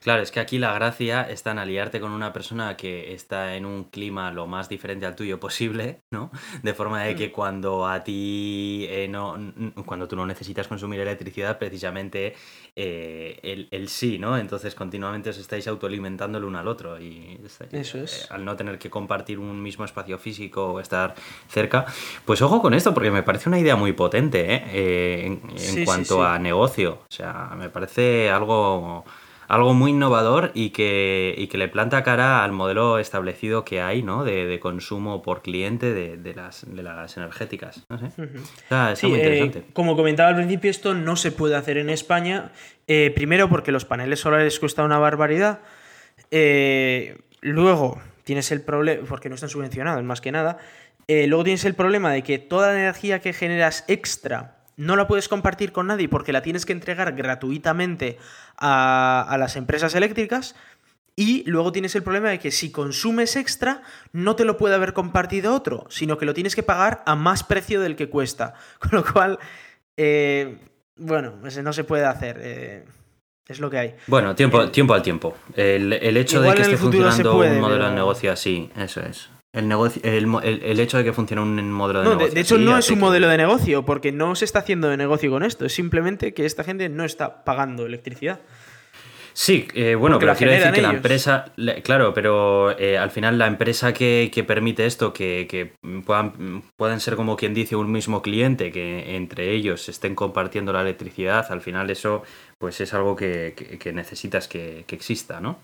Claro, es que aquí la gracia está en aliarte con una persona que está en un clima lo más diferente al tuyo posible, ¿no? De forma de que mm. cuando a ti eh, no, cuando tú no necesitas consumir electricidad, precisamente eh, el, sí, ¿no? Entonces continuamente os estáis autoalimentando el uno al otro y Eso es. Eh, al no tener que compartir un mismo espacio físico o estar cerca, pues ojo con esto porque me parece una idea muy potente, ¿eh? en, cuanto a negocio, o sea, me parece algo algo muy innovador y que, que le planta cara al modelo establecido que hay, ¿no? De, consumo por cliente de, las, de las energéticas. No sé. Está, muy interesante. Eh, como comentaba al principio, esto no se puede hacer en España. Eh, primero porque los paneles solares cuestan una barbaridad. Eh, luego tienes el problema, porque no están subvencionados más que nada. luego tienes el problema de que toda la energía que generas extra no la puedes compartir con nadie porque la tienes que entregar gratuitamente a, las empresas eléctricas. Y luego tienes el problema de que si consumes extra, no te lo puede haber compartido otro, sino que lo tienes que pagar a más precio del que cuesta. Con lo cual, eh, bueno, no se puede hacer. Eh, es lo que hay. Bueno, tiempo, tiempo al tiempo. El, hecho de que esté funcionando un modelo de negocio así, eso es. El, negocio, el, hecho de que funcione un modelo de negocio. De, hecho, no es un modelo de negocio, porque no se está haciendo de negocio con esto. Es simplemente que esta gente no está pagando electricidad. Sí, eh, bueno, pero quiero decir que la empresa, claro, pero eh, al final la empresa que, permite esto, que, puedan, puedan ser como quien dice un mismo cliente, que entre ellos estén compartiendo la electricidad, al final eso pues es algo que, necesitas que, exista, ¿no?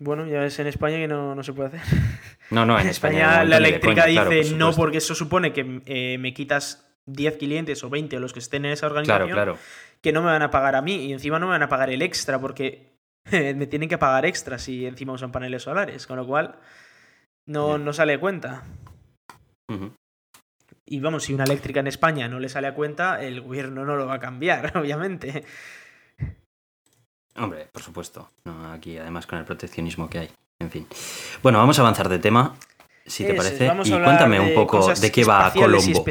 Bueno, ya ves en España que no, se puede hacer. No, no, en, España, la eléctrica dice no porque eso supone que eh, me quitas 10 clientes o 20 o los que estén en esa organización claro, que no me van a pagar a mí y encima no me van a pagar el extra porque me tienen que pagar extra si encima usan paneles solares, con lo cual no, no sale a cuenta. Y vamos, si una eléctrica en España no le sale a cuenta, el gobierno no lo va a cambiar, obviamente. Hombre, por supuesto. aquí, además, con el proteccionismo que hay. En fin. Bueno, vamos a avanzar de tema, si te parece. Y cuéntame un poco de qué va Colombo.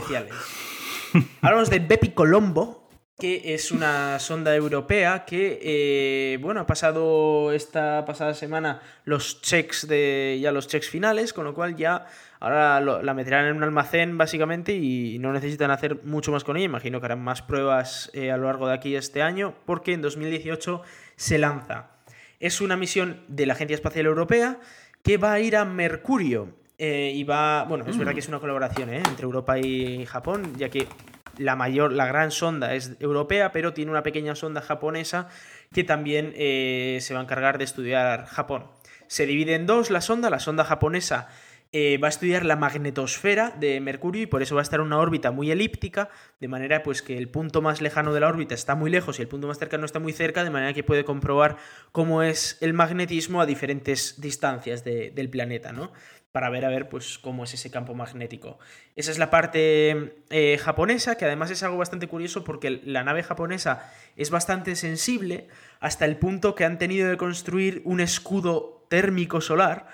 Hablamos de Bepi Colombo, que es una sonda europea que, eh, bueno, ha pasado esta pasada semana los checks de ya los checks finales, con lo cual ya ahora la meterán en un almacén básicamente y no necesitan hacer mucho más con ella. Imagino que harán más pruebas eh, a lo largo de aquí este año, porque en 2018 se lanza. Es una misión de la Agencia Espacial Europea que va a ir a Mercurio. Eh, y va, bueno, es verdad que es una colaboración entre Europa y Japón, ya que la mayor, la gran sonda es europea, pero tiene una pequeña sonda japonesa que también eh, se va a encargar de estudiar Japón. Se divide en dos la sonda, la sonda japonesa eh, va a estudiar la magnetosfera de Mercurio y por eso va a estar en una órbita muy elíptica, de manera pues que el punto más lejano de la órbita está muy lejos y el punto más cercano está muy cerca, de manera que puede comprobar cómo es el magnetismo a diferentes distancias del planeta, ¿no? para ver a ver pues cómo es ese campo magnético. Esa es la parte eh, japonesa, que además es algo bastante curioso porque la nave japonesa es bastante sensible hasta el punto que han tenido que construir un escudo térmico solar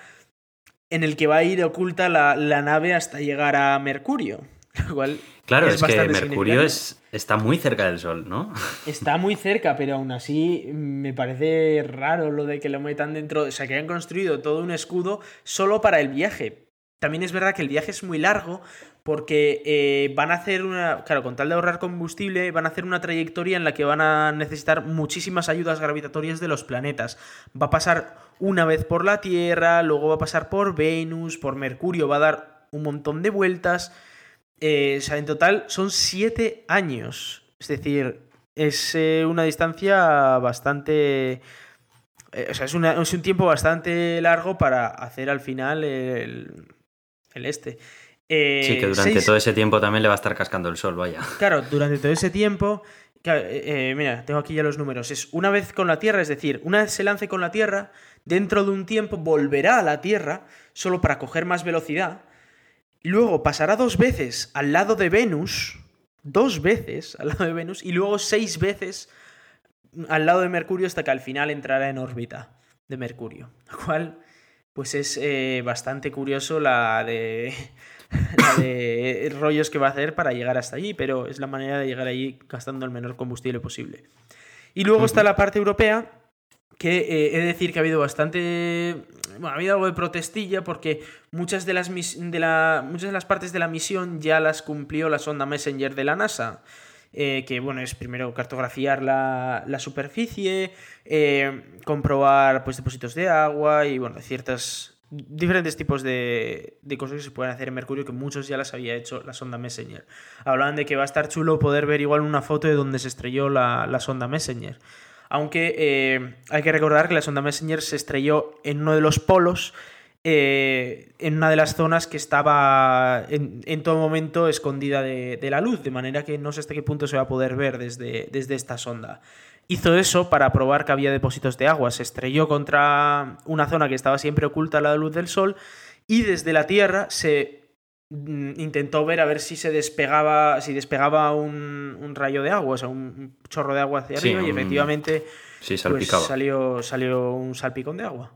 en el que va a ir oculta la, la nave hasta llegar a Mercurio. claro, es, que Mercurio es, está muy cerca del Sol, ¿no? Está muy cerca, pero aún así me parece raro lo de que lo metan dentro. O sea, que hayan construido todo un escudo solo para el viaje. También es verdad que el viaje es muy largo porque eh, van a hacer una. Claro, con tal de ahorrar combustible, van a hacer una trayectoria en la que van a necesitar muchísimas ayudas gravitatorias de los planetas. Va a pasar una vez por la Tierra, luego va a pasar por Venus, por Mercurio, va a dar un montón de vueltas. Eh, o sea, en total son siete años. Es decir, es eh, una distancia bastante... Eh, o sea, es, un tiempo bastante largo para hacer al final el, este. sí, que durante todo ese tiempo también le va a estar cascando el sol, vaya. Claro, durante todo ese tiempo... mira, tengo aquí ya los números. Es una vez con la Tierra, es decir, una vez se lance con la Tierra, dentro de un tiempo volverá a la Tierra solo para coger más velocidad Luego pasará dos veces al lado de Venus, dos veces al lado de Venus, y luego seis veces al lado de Mercurio hasta que al final entrará en órbita de Mercurio. Lo cual, pues es eh, bastante curioso la de, la de rollos que va a hacer para llegar hasta allí, pero es la manera de llegar allí gastando el menor combustible posible. Y luego está la parte europea, que eh, he de decir que ha habido bastante... Bueno, ha habido algo de protestilla porque muchas de, las de la, muchas de las partes de la misión ya las cumplió la sonda Messenger de la NASA. Eh, que bueno, es primero cartografiar la, la superficie, eh, comprobar pues, depósitos de agua y bueno, ciertas diferentes tipos de, de, cosas que se pueden hacer en Mercurio que muchos ya las había hecho la sonda Messenger. Hablaban de que va a estar chulo poder ver igual una foto de donde se estrelló la, la sonda Messenger aunque eh, hay que recordar que la sonda Messenger se estrelló en uno de los polos, eh, en una de las zonas que estaba en, todo momento escondida de, la luz, de manera que no sé hasta qué punto se va a poder ver desde, desde esta sonda. Hizo eso para probar que había depósitos de agua, se estrelló contra una zona que estaba siempre oculta a la luz del Sol y desde la Tierra se intentó ver a ver si se despegaba, si despegaba un, rayo de agua, o sea, un chorro de agua hacia arriba, y efectivamente sí, pues, salió, salió un salpicón de agua.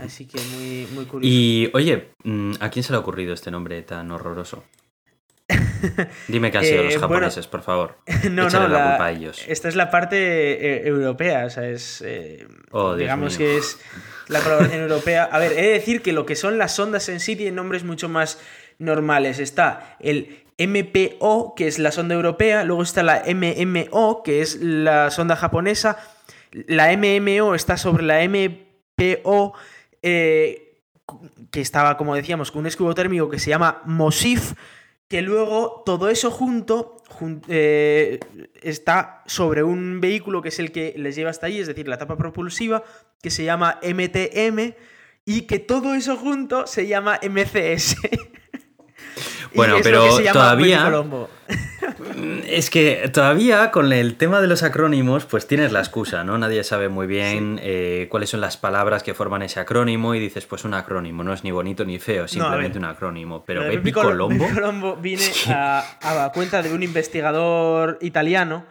Así que muy, muy curioso. Y oye, mm, ¿a quién se le ha ocurrido este nombre tan horroroso? Dime que han sido los eh, japoneses, por favor. No, no, la, culpa a ellos. Esta es la parte eh, europea, o sea, es. Eh, oh, digamos que es la colaboración europea. A ver, he de decir que lo que son las sondas en sí tienen nombres mucho más normales. Está el MPO, que es la sonda europea, luego está la MMO, que es la sonda japonesa. La MMO está sobre la MPO, que estaba, como decíamos, con un escudo térmico que se llama MOSIF que luego todo eso junto eh, está sobre un vehículo que es el que les lleva hasta allí, es decir, la tapa propulsiva, que se llama MTM, y que todo eso junto se llama MCS. Bueno, pero todavía. Es que todavía con el tema de los acrónimos, pues tienes la excusa, ¿no? Nadie sabe muy bien eh, cuáles son las palabras que forman ese acrónimo y dices, pues un acrónimo, no es ni bonito ni feo, simplemente un acrónimo. Pero Bepi Colombo. Colombo viene a, cuenta de un investigador italiano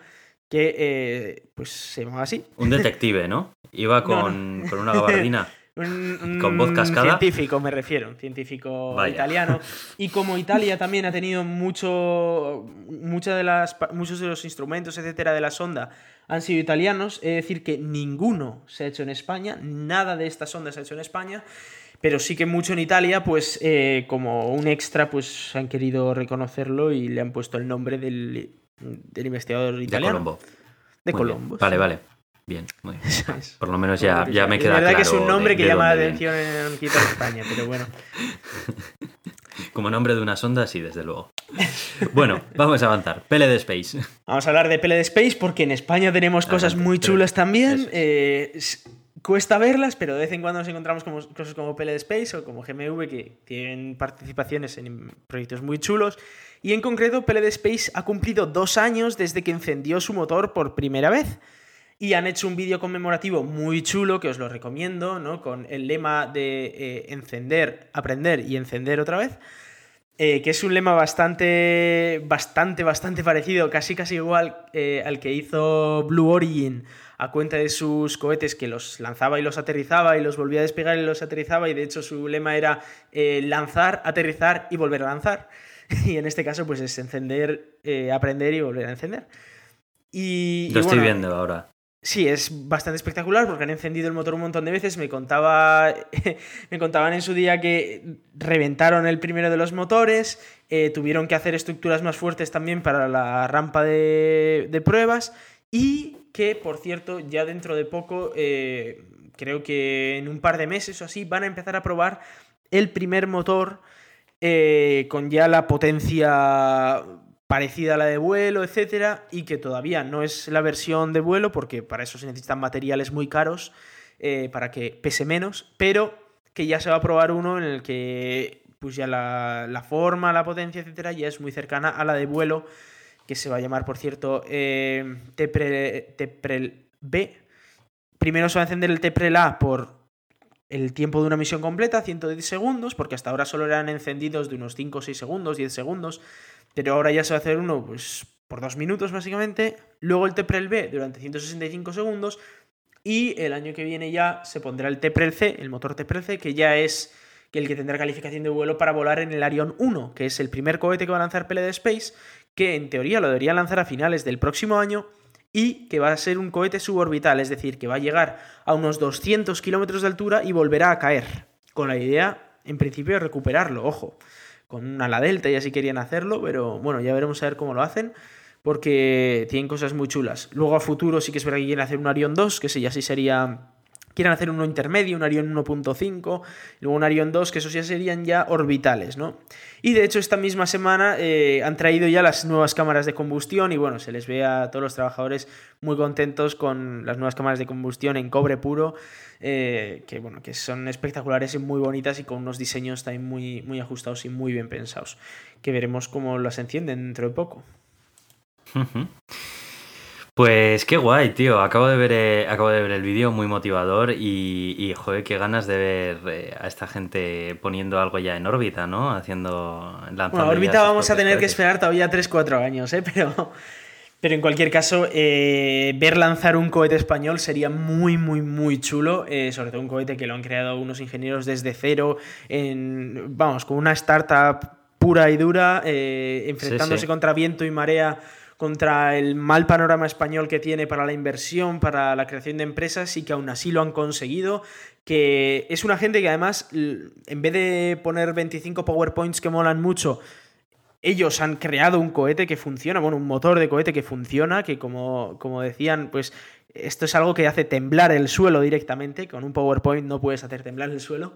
que eh, pues se llamaba así. Un detective, ¿no? Iba con, con una gabardina. Un, ¿Con voz cascada? científico, me refiero, un científico italiano. Y como Italia también ha tenido mucho, muchas de las, muchos de los instrumentos, etcétera, de la sonda han sido italianos, es decir, que ninguno se ha hecho en España, nada de esta sonda se ha hecho en España, pero sí que mucho en Italia, pues eh, como un extra, pues han querido reconocerlo y le han puesto el nombre del, investigador italiano. De Colombo. De Colombo. Vale, vale. Bien, muy bien. Por lo menos ya, ya me queda claro. La verdad que es un nombre que llama la atención en España, pero bueno. Como nombre de una sonda, sí, desde luego. Bueno, vamos a avanzar. Pele de Space. Vamos a hablar de Pele de Space porque en España tenemos cosas muy chulas también. Eh, cuesta verlas, pero de vez en cuando nos encontramos como, cosas como Pele de Space o como GMV que tienen participaciones en proyectos muy chulos. Y en concreto, Pele de Space ha cumplido dos años desde que encendió su motor por primera vez. Y han hecho un vídeo conmemorativo muy chulo que os lo recomiendo, ¿no? Con el lema de eh, encender, aprender y encender otra vez. Eh, que es un lema bastante, bastante, bastante parecido, casi casi igual eh, al que hizo Blue Origin a cuenta de sus cohetes que los lanzaba y los aterrizaba y los volvía a despegar y los aterrizaba y de hecho su lema era lanzar, aterrizar y volver a lanzar. Y en este caso pues es encender, aprender y volver a encender. Y, Lo estoy viendo ahora. Sí, es bastante espectacular porque han encendido el motor un montón de veces. Me contaba, me contaban en su día que reventaron el primero de los motores, eh, tuvieron que hacer estructuras más fuertes también para la rampa de, pruebas y que, por cierto, ya dentro de poco, eh, creo que en un par de meses o así, van a empezar a probar el primer motor eh, con ya la potencia parecida a la de vuelo, etcétera, y que todavía no es la versión de vuelo, porque para eso se necesitan materiales muy caros eh, para que pese menos, pero que ya se va a probar uno en el que pues ya la, forma, la potencia, etcétera, ya es muy cercana a la de vuelo, que se va a llamar, por cierto, eh, Teprel, B. Primero se va a encender el Teprel A por el tiempo de una misión completa, 110 segundos, porque hasta ahora solo eran encendidos de unos 5 o 6 segundos, 10 segundos, pero ahora ya se va a hacer uno pues, por dos minutos básicamente, luego el TEPREL B durante 165 segundos. Y el año que viene ya se pondrá el TEPREL C, el motor TEPREL C, que ya es el que tendrá calificación de vuelo para volar en el Arion 1, que es el primer cohete que va a lanzar PLD Space, que en teoría lo debería lanzar a finales del próximo año y que va a ser un cohete suborbital, es decir, que va a llegar a unos 200 kilómetros de altura y volverá a caer, con la idea, en principio, de recuperarlo, ojo con una ala delta y así querían hacerlo, pero bueno, ya veremos a ver cómo lo hacen, porque tienen cosas muy chulas. Luego a futuro sí que es verdad que quieren hacer un Arion 2, que sí, ya sí sería... Quieren hacer uno intermedio, un Arion 1.5, luego un Arion 2, que esos ya serían ya orbitales, ¿no? Y de hecho esta misma semana eh, han traído ya las nuevas cámaras de combustión y bueno, se les ve a todos los trabajadores muy contentos con las nuevas cámaras de combustión en cobre puro eh, que, bueno, que son espectaculares y muy bonitas y con unos diseños también muy, muy ajustados y muy bien pensados, que veremos cómo las encienden dentro de poco. Pues qué guay, tío. Acabo de ver, eh, acabo de ver el vídeo, muy motivador y, joder, qué ganas de ver eh, a esta gente poniendo algo ya en órbita, ¿no? Haciendo. Bueno, órbita vamos a tener que esperar todavía 3-4 años, ¿eh? Pero, pero en cualquier caso, eh, ver lanzar un cohete español sería muy, muy, muy chulo. Sobre todo un cohete que lo han creado unos ingenieros desde cero, en, vamos, con una startup pura y dura, enfrentándose contra viento y marea, contra el mal panorama español que tiene para la inversión, para la creación de empresas y que aún así lo han conseguido. Que es una gente que además, en vez de poner 25 PowerPoints que molan mucho, ellos han creado un cohete que funciona, bueno, un motor de cohete que funciona, que como, como decían, pues esto es algo que hace temblar el suelo directamente, con un PowerPoint no puedes hacer temblar el suelo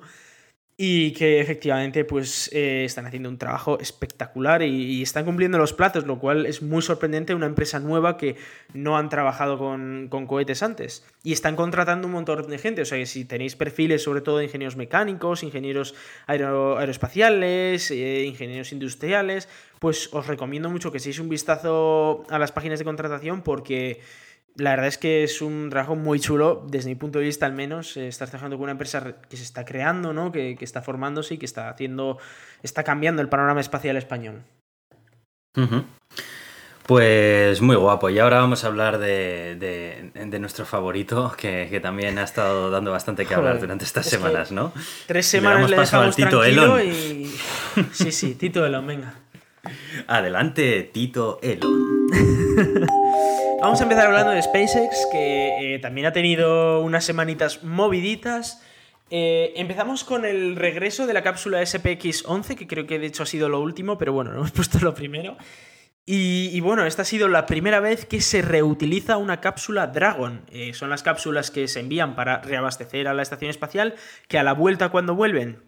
y que efectivamente pues eh, están haciendo un trabajo espectacular y, están cumpliendo los plazos, lo cual es muy sorprendente una empresa nueva que no han trabajado con, cohetes antes. Y están contratando un montón de gente, o sea que si tenéis perfiles sobre todo de ingenieros mecánicos, ingenieros aeroespaciales, eh, ingenieros industriales, pues os recomiendo mucho que seáis un vistazo a las páginas de contratación porque la verdad es que es un trabajo muy chulo, desde mi punto de vista al menos. Eh, estás trabajando con una empresa que se está creando, ¿no? que, está formándose y que está haciendo. está cambiando el panorama espacial español. Pues muy guapo. Y ahora vamos a hablar de, de, nuestro favorito, que, también ha estado dando bastante que hablar durante estas semanas, ¿no? Tres semanas le, dejamos Tito Elon. y... Sí, sí, Tito Elon, venga. Adelante, Tito Elon. vamos a empezar hablando de SpaceX, que eh, también ha tenido unas semanitas moviditas. Eh, empezamos con el regreso de la cápsula SPX-11, que creo que de hecho ha sido lo último, pero bueno, no hemos puesto lo primero. Y, bueno, esta ha sido la primera vez que se reutiliza una cápsula Dragon. Eh, son las cápsulas que se envían para reabastecer a la estación espacial, que a la vuelta cuando vuelven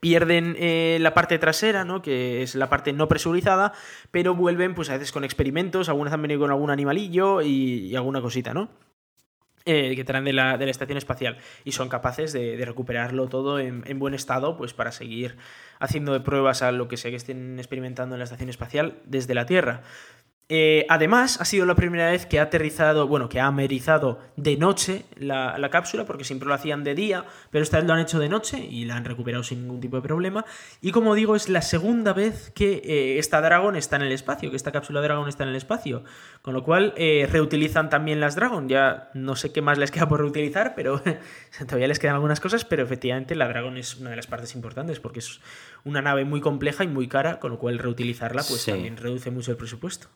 pierden eh, la parte trasera, ¿no? que es la parte no presurizada, pero vuelven pues a veces con experimentos, algunas han venido con algún animalillo y alguna cosita, ¿no? Eh, que traen de la, de la, estación espacial y son capaces de, recuperarlo todo en, en, buen estado pues para seguir haciendo pruebas a lo que sea que estén experimentando en la estación espacial desde la Tierra. Eh, además, ha sido la primera vez que ha aterrizado, bueno, que ha amerizado de noche la, cápsula, porque siempre lo hacían de día, pero esta vez lo han hecho de noche y la han recuperado sin ningún tipo de problema. Y como digo, es la segunda vez que eh, esta Dragon está en el espacio, que esta cápsula Dragon está en el espacio. Con lo cual, eh, reutilizan también las Dragon. Ya no sé qué más les queda por reutilizar, pero todavía les quedan algunas cosas, pero efectivamente la Dragon es una de las partes importantes, porque es una nave muy compleja y muy cara, con lo cual reutilizarla pues también reduce mucho el presupuesto.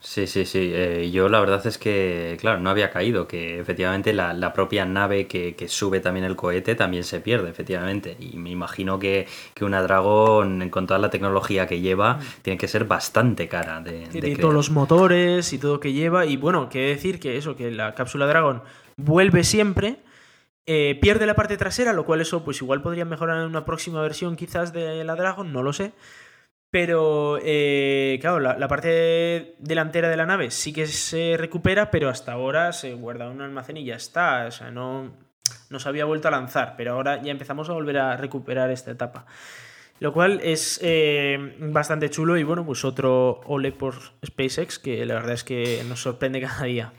Sí, sí, sí. Eh, yo la verdad es que, claro, no había caído, que efectivamente la, propia nave que, sube también el cohete también se pierde, efectivamente. Y me imagino que, una Dragon, con toda la tecnología que lleva, mm. tiene que ser bastante cara de, de todos los motores y todo que lleva. Y bueno, quiere decir que eso, que la cápsula Dragon vuelve siempre, eh, pierde la parte trasera, lo cual eso pues igual podría mejorar en una próxima versión quizás de la Dragon, no lo sé. Pero, eh, claro, la, parte delantera de la nave sí que se recupera, pero hasta ahora se guarda en un almacén y ya está. O sea, no, no se había vuelto a lanzar, pero ahora ya empezamos a volver a recuperar esta etapa. Lo cual es eh, bastante chulo y bueno, pues otro ole por SpaceX que la verdad es que nos sorprende cada día.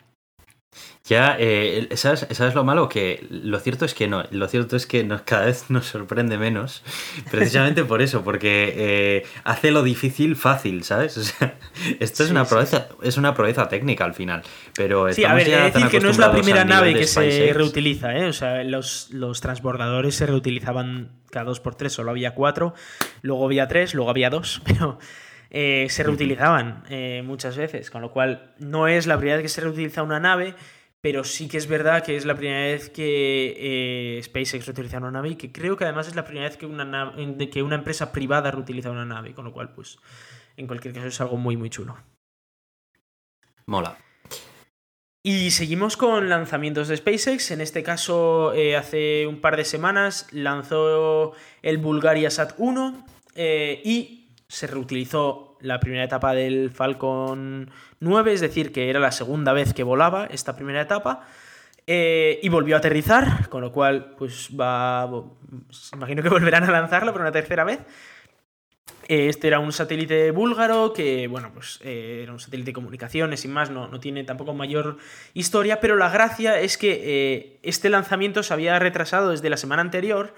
Ya, eh, ¿sabes, ¿sabes, lo malo? Que lo cierto es que no, lo cierto es que nos, cada vez nos sorprende menos, precisamente por eso, porque eh, hace lo difícil fácil, ¿sabes? O sea, esto es una proeza, es una proeza técnica al final, pero sí, a ver, ya decir que no es la primera nave que se reutiliza, ¿eh? O sea, los, los transbordadores se reutilizaban cada dos por tres, solo había cuatro, luego había tres, luego había dos, pero... Eh, se reutilizaban eh, muchas veces, con lo cual no es la primera vez que se reutiliza una nave, pero sí que es verdad que es la primera vez que eh, SpaceX reutiliza una nave y que creo que además es la primera vez que una, que una empresa privada reutiliza una nave, con lo cual, pues, en cualquier caso es algo muy, muy chulo. Mola. Y seguimos con lanzamientos de SpaceX. En este caso, hace un par de semanas lanzó el Bulgaria Sat 1 y se reutilizó la primera etapa del Falcon 9, es decir, que era la segunda vez que volaba esta primera etapa. Eh, y volvió a aterrizar, con lo cual, pues va. Imagino que volverán a lanzarlo por una tercera vez. Eh, este era un satélite búlgaro que, bueno, pues eh, era un satélite de comunicaciones y más, no, no, tiene tampoco mayor historia, pero la gracia es que este lanzamiento se había retrasado desde la semana anterior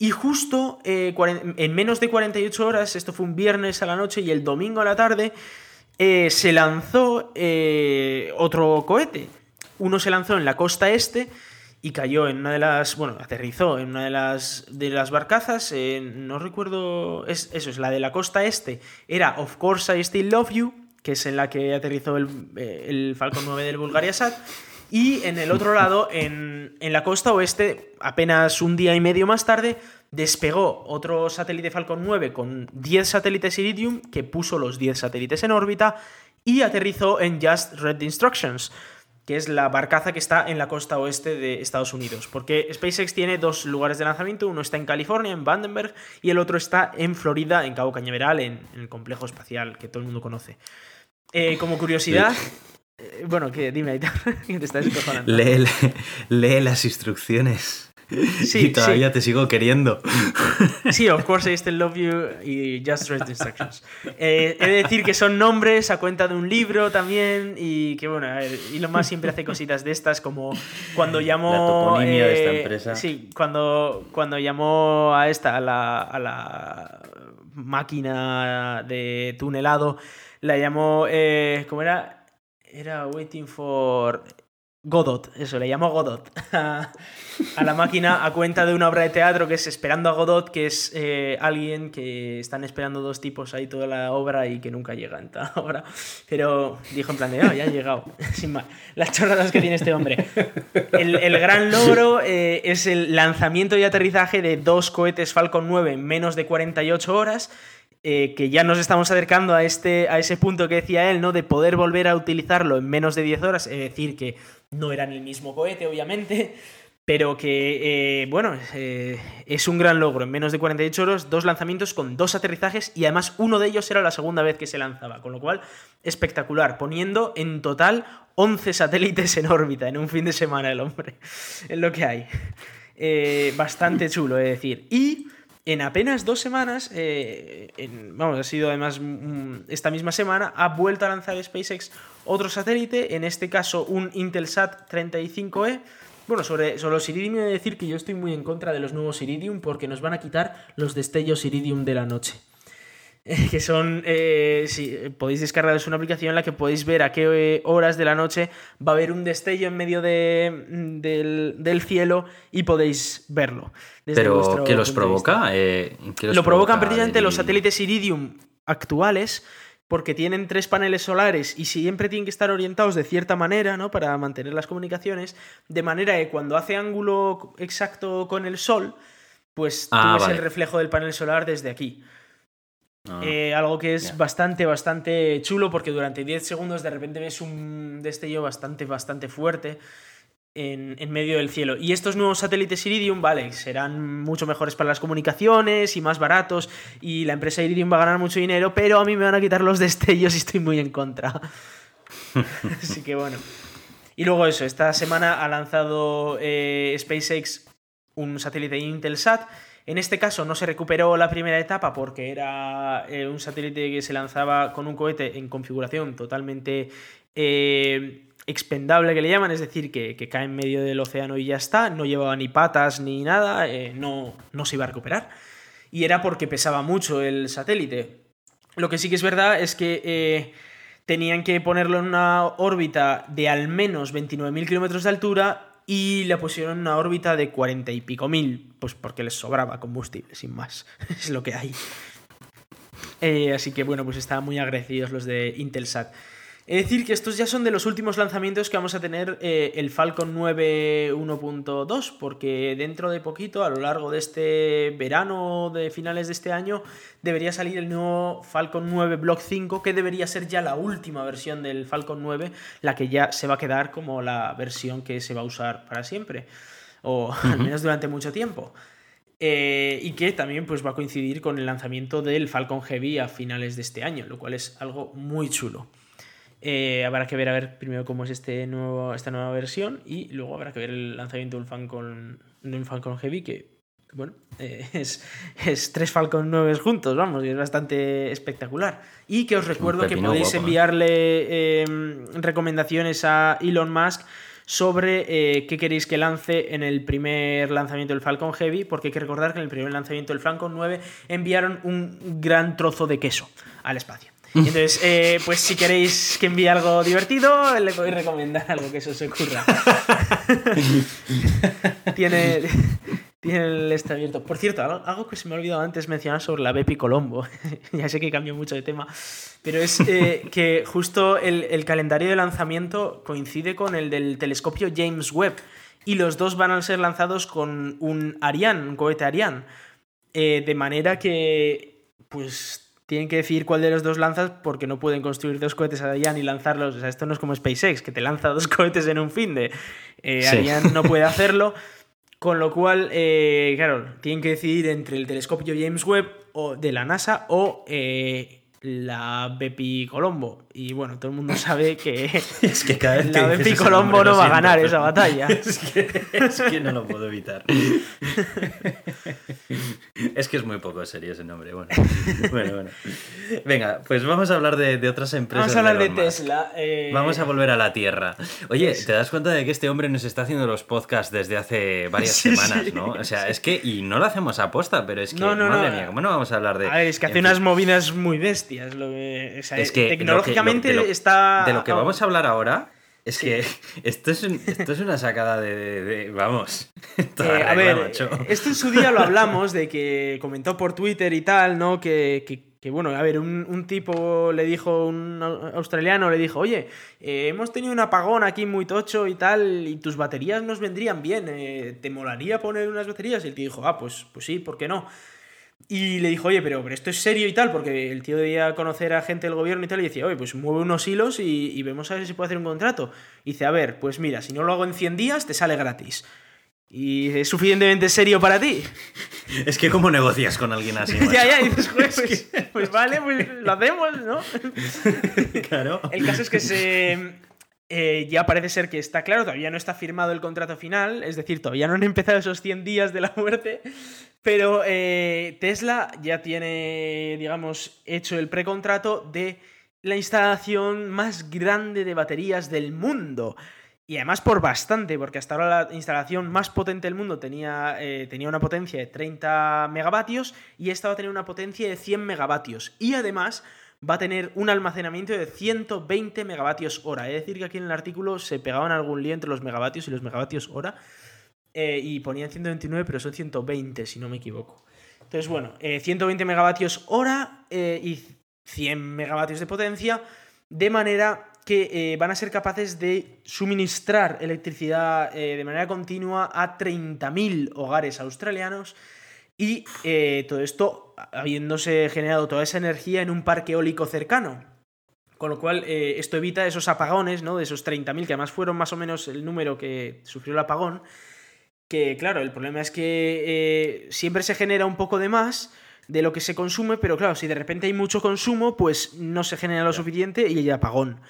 y justo eh, en menos de 48 horas, esto fue un viernes a la noche y el domingo a la tarde, eh, se lanzó eh, otro cohete. Uno se lanzó en la costa este y cayó en una de las, bueno, aterrizó en una de las, de las barcazas, no recuerdo, es, eso es la de la costa este, era Of Course I Still Love You, que es en la que aterrizó el, el Falcon 9 del Bulgaria Sat, y en el otro lado, en, la costa oeste, apenas un día y medio más tarde, despegó otro satélite Falcon 9 con 10 satélites Iridium, que puso los 10 satélites en órbita y aterrizó en Just Red Instructions, que es la barcaza que está en la costa oeste de Estados Unidos. Porque SpaceX tiene dos lugares de lanzamiento, uno está en California, en Vandenberg, y el otro está en Florida, en Cabo Cañaveral, en, el complejo espacial que todo el mundo conoce. Eh, como curiosidad, bueno, que dime, te estás lee, lee, las instrucciones. Sí, y todavía te sigo queriendo. Sí, of course I still love you y just read the instructions. Eh, he de decir que son nombres a cuenta de un libro también y que bueno, ver, Elon Musk siempre hace cositas de estas como cuando llamó... La toponimia de esta eh, empresa. Sí, cuando, cuando llamó a esta, a la, a la máquina de tunelado la llamó, eh, ¿cómo era? Era Waiting for Godot, eso, le llamo Godot a, la máquina a cuenta de una obra de teatro que es Esperando a Godot, que es eh, alguien que están esperando dos tipos ahí toda la obra y que nunca llega en toda la obra. Pero dijo en plan de, oh, ya ha llegado, sin más. Las chorradas que tiene este hombre. El, gran logro eh, es el lanzamiento y aterrizaje de dos cohetes Falcon 9 en menos de 48 horas eh, que ya nos estamos acercando a, este, a ese punto que decía él, ¿no? De poder volver a utilizarlo en menos de 10 horas, es decir, que no eran el mismo cohete, obviamente, pero que, eh, bueno, eh, es un gran logro. En menos de 48 horas, dos lanzamientos con dos aterrizajes y además uno de ellos era la segunda vez que se lanzaba, con lo cual, espectacular, poniendo en total 11 satélites en órbita en un fin de semana el hombre. Es lo que hay. bastante chulo, es decir. Y en apenas dos semanas, eh, vamos, ha sido además mm, esta misma semana, ha vuelto a lanzar SpaceX otro satélite, en este caso un Intelsat 35E. Bueno, sobre, sobre los Iridium he de decir que yo estoy muy en contra de los nuevos Iridium porque nos van a quitar los destellos Iridium de la noche. que son, eh, podéis descargaros una aplicación en la que podéis ver a qué eh, horas de la noche va a haber un destello en medio de, mm, del, cielo y podéis verlo. Pero, ¿qué los provoca? Eh, lo provocan precisamente los satélites Iridium actuales porque tienen tres paneles solares y siempre tienen que estar orientados de cierta manera, ¿no? Para mantener las comunicaciones, de manera que cuando hace ángulo exacto con el sol, pues ah, tú ves el reflejo del panel solar desde aquí. Ah, eh, algo que es bastante, bastante chulo porque durante 10 segundos de repente ves un destello bastante, bastante fuerte en, medio del cielo. Y estos nuevos satélites Iridium, vale, serán mucho mejores para las comunicaciones y más baratos y la empresa Iridium va a ganar mucho dinero, pero a mí me van a quitar los destellos y estoy muy en contra. Así que bueno. Y luego eso, esta semana ha lanzado eh, SpaceX un satélite Intelsat en este caso no se recuperó la primera etapa porque era eh, un satélite que se lanzaba con un cohete en configuración totalmente eh, expendable que le llaman, es decir, que, cae en medio del océano y ya está, no llevaba ni patas ni nada, eh, no, no se iba a recuperar. Y era porque pesaba mucho el satélite. Lo que sí que es verdad es que tenían que ponerlo en una órbita de al menos 29.000 kilómetros de altura y le pusieron una órbita de cuarenta y pico mil, pues porque les sobraba combustible, sin más. es lo que hay. Eh, así que bueno, pues estaban muy agradecidos los de Intelsat. Es decir, que estos ya son de los últimos lanzamientos que vamos a tener eh, el Falcon 9 1.2, porque dentro de poquito, a lo largo de este verano, de finales de este año, debería salir el nuevo Falcon 9 Block 5, que debería ser ya la última versión del Falcon 9, la que ya se va a quedar como la versión que se va a usar para siempre, o al menos durante mucho tiempo. Eh, y que también pues, va a coincidir con el lanzamiento del Falcon Heavy a finales de este año, lo cual es algo muy chulo. Eh, habrá que ver a ver primero cómo es este nuevo, esta nueva versión y luego habrá que ver el lanzamiento de un Falcon, de un Falcon Heavy que, bueno, eh, es, es, tres Falcon 9 juntos, vamos, y es bastante espectacular. Y que os recuerdo que podéis enviarle em, recomendaciones a Elon Musk sobre eh, qué queréis que lance en el primer lanzamiento del Falcon Heavy, porque hay que recordar que en el primer lanzamiento del Falcon 9 enviaron un gran trozo de queso al espacio. Entonces, eh, pues si queréis que envíe algo divertido, le podéis recomendar algo que se os ocurra. tiene, tiene el este abierto. Por cierto, algo, que se me ha olvidado antes mencionar sobre la Bepi Colombo. ya sé que cambio mucho de tema. Pero es eh, que justo el, calendario de lanzamiento coincide con el del telescopio James Webb. Y los dos van a ser lanzados con un Ariane, un cohete Ariane. Eh, de manera que, pues tienen que decir cuál de los dos lanzas porque no pueden construir dos cohetes a Ariane y lanzarlos. O sea, esto no es como SpaceX, que te lanza dos cohetes en un fin de. Eh, Ariane no puede hacerlo. Con lo cual, eh, claro, tienen que decidir entre el telescopio James Webb o de la NASA o eh, la Bepi Colombo. Y bueno, todo el mundo sabe que, Es que cada vez que la dices Bepi Colombo no va a ganar esa batalla. Es que, es que no lo puedo evitar. Es que es muy poco serio ese nombre. Bueno, bueno, bueno. Venga, pues vamos a hablar de, de otras empresas. Vamos a hablar de. Tesla. eh, Vamos a volver a la Tierra. Oye, ¿te das cuenta de que este hombre nos está haciendo los podcasts desde hace varias Sí, semanas, sí. no? O sea, es que, y no lo hacemos a posta, pero es que, No, no, no. madre mía, ¿cómo no vamos a hablar de. A ver, es que hace unas movidas muy bestias. Lo que, o sea, Es que lo que- tecnológicamente lo- de lo- está. De lo que vamos a hablar ahora es que esto es, un- esto es una sacada de. de- de- vamos. Eh, a ver, macho. esto en su día lo hablamos de que comentó por Twitter y tal, ¿no? Que, que- que, bueno, a ver, un, un tipo le dijo, un au- australiano le dijo, oye, eh, hemos tenido un apagón aquí muy tocho y tal, y tus baterías nos vendrían bien, eh, ¿te molaría poner unas baterías? Y el tío dijo, ah, pues, pues sí, ¿por qué no? Y le dijo, oye, pero, pero esto es serio y tal, porque el tío debía conocer a gente del gobierno y tal, y decía, oye, pues mueve unos hilos y, y vemos a ver si puede hacer un contrato. Y dice, a ver, pues mira, si no lo hago en 100 días, te sale gratis. ¿Y es suficientemente serio para ti? Es que, ¿cómo negocias con alguien así? ya, ya, y dices, "Joder, pues, pues vale, pues lo hacemos, ¿no? Claro. El caso es que se. Eh, ya parece ser que está claro, todavía no está firmado el contrato final, es decir, todavía no han empezado esos 100 días de la muerte, pero eh, Tesla ya tiene, digamos, hecho el precontrato de la instalación más grande de baterías del mundo. Y además por bastante, porque hasta ahora la instalación más potente del mundo tenía, eh, tenía una potencia de 30 megavatios y esta va a tener una potencia de 100 megavatios. Y además va a tener un almacenamiento de 120 megavatios hora. Es decir, que aquí en el artículo se pegaban algún lío entre los megavatios y los megavatios hora. eh, y ponían 129, pero son 120, si no me equivoco. Entonces, bueno, eh, 120 megavatios hora eh, y 100 megavatios de potencia, de manera que eh, van a ser capaces de suministrar electricidad eh, de manera continua a 30.000 hogares australianos y eh, todo esto habiéndose generado toda esa energía en un parque eólico cercano. Con lo cual, eh, esto evita esos apagones, ¿no? De esos 30.000, que además fueron más o menos el número que sufrió el apagón. Que, claro, el problema es que eh, siempre se genera un poco de más de lo que se consume, pero claro, si de repente hay mucho consumo, pues no se genera lo suficiente y hay apagón.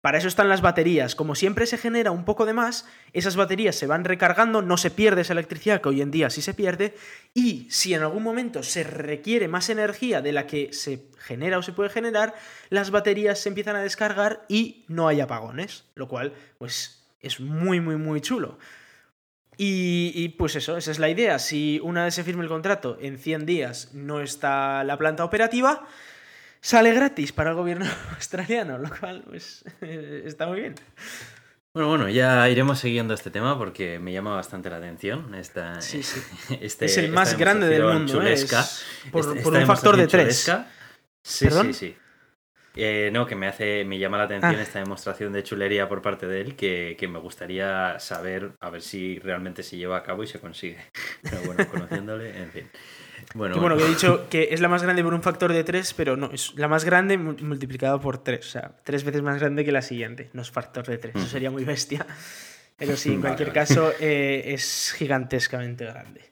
Para eso están las baterías. Como siempre se genera un poco de más, esas baterías se van recargando, no se pierde esa electricidad que hoy en día sí se pierde, y si en algún momento se requiere más energía de la que se genera o se puede generar, las baterías se empiezan a descargar y no hay apagones, lo cual pues es muy muy muy chulo. Y, pues eso, esa es la idea. Si una vez se firme el contrato, en 100 días no está la planta operativa, sale gratis para el gobierno australiano, lo cual pues está muy bien. Bueno, bueno, ya iremos siguiendo este tema porque me llama bastante la atención. Esta, Sí, sí. este- es el más grande del mundo, ¿eh? Es por, Esta- por esta un factor de demostración 3. chulesca. Sí, ¿Perdón? sí, sí. Eh, no, que me hace, me llama la atención Ah. esta demostración de chulería por parte de él, que, que me gustaría saber a ver si realmente se lleva a cabo y se consigue. Pero bueno, conociéndole, en fin. Bueno, Que bueno, que he dicho que es la más grande por un factor de 3, pero no, es la más grande mu- multiplicado por 3. O sea, tres veces más grande que la siguiente. No es factor de 3, eso sería muy bestia. Pero sí, en cualquier vale. caso, eh, es gigantescamente grande.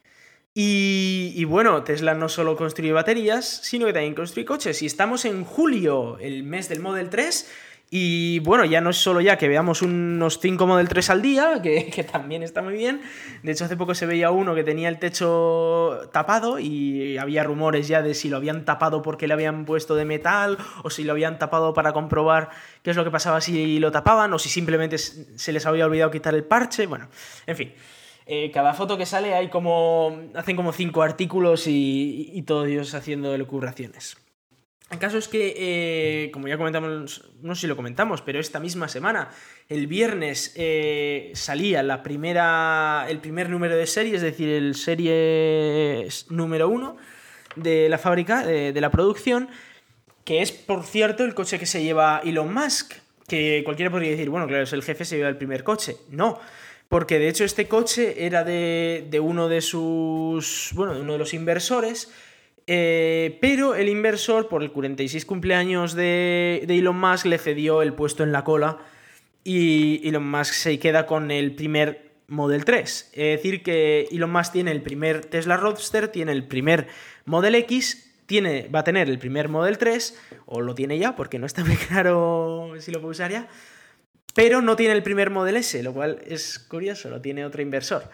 Y, y bueno, Tesla no solo construye baterías, sino que también construye coches. Y estamos en julio, el mes del Model 3. Y bueno, ya no es solo ya que veamos unos 5 Model 3 al día, que, que también está muy bien. De hecho, hace poco se veía uno que tenía el techo tapado y había rumores ya de si lo habían tapado porque le habían puesto de metal o si lo habían tapado para comprobar qué es lo que pasaba si lo tapaban o si simplemente se les había olvidado quitar el parche. Bueno, en fin. Eh, cada foto que sale hay como. hacen como cinco artículos y, y todos ellos haciendo elucubraciones. El caso es que, eh, como ya comentamos, no sé si lo comentamos, pero esta misma semana, el viernes, eh, salía la primera, el primer número de serie, es decir, el serie número uno de la fábrica, de, de la producción, que es, por cierto, el coche que se lleva Elon Musk. Que cualquiera podría decir, bueno, claro, es el jefe, se lleva el primer coche. No, porque de hecho este coche era de, de uno de sus. Bueno, de uno de los inversores. Eh, pero el inversor, por el 46 cumpleaños de, Elon Musk, le cedió el puesto en la cola. Y Elon Musk se queda con el primer Model 3. Es decir, que Elon Musk tiene el primer Tesla Roadster, tiene el primer Model X, tiene, va a tener el primer Model 3, o lo tiene ya, porque no está muy claro si lo puede usar ya, pero no tiene el primer Model S, lo cual es curioso, lo tiene otro inversor.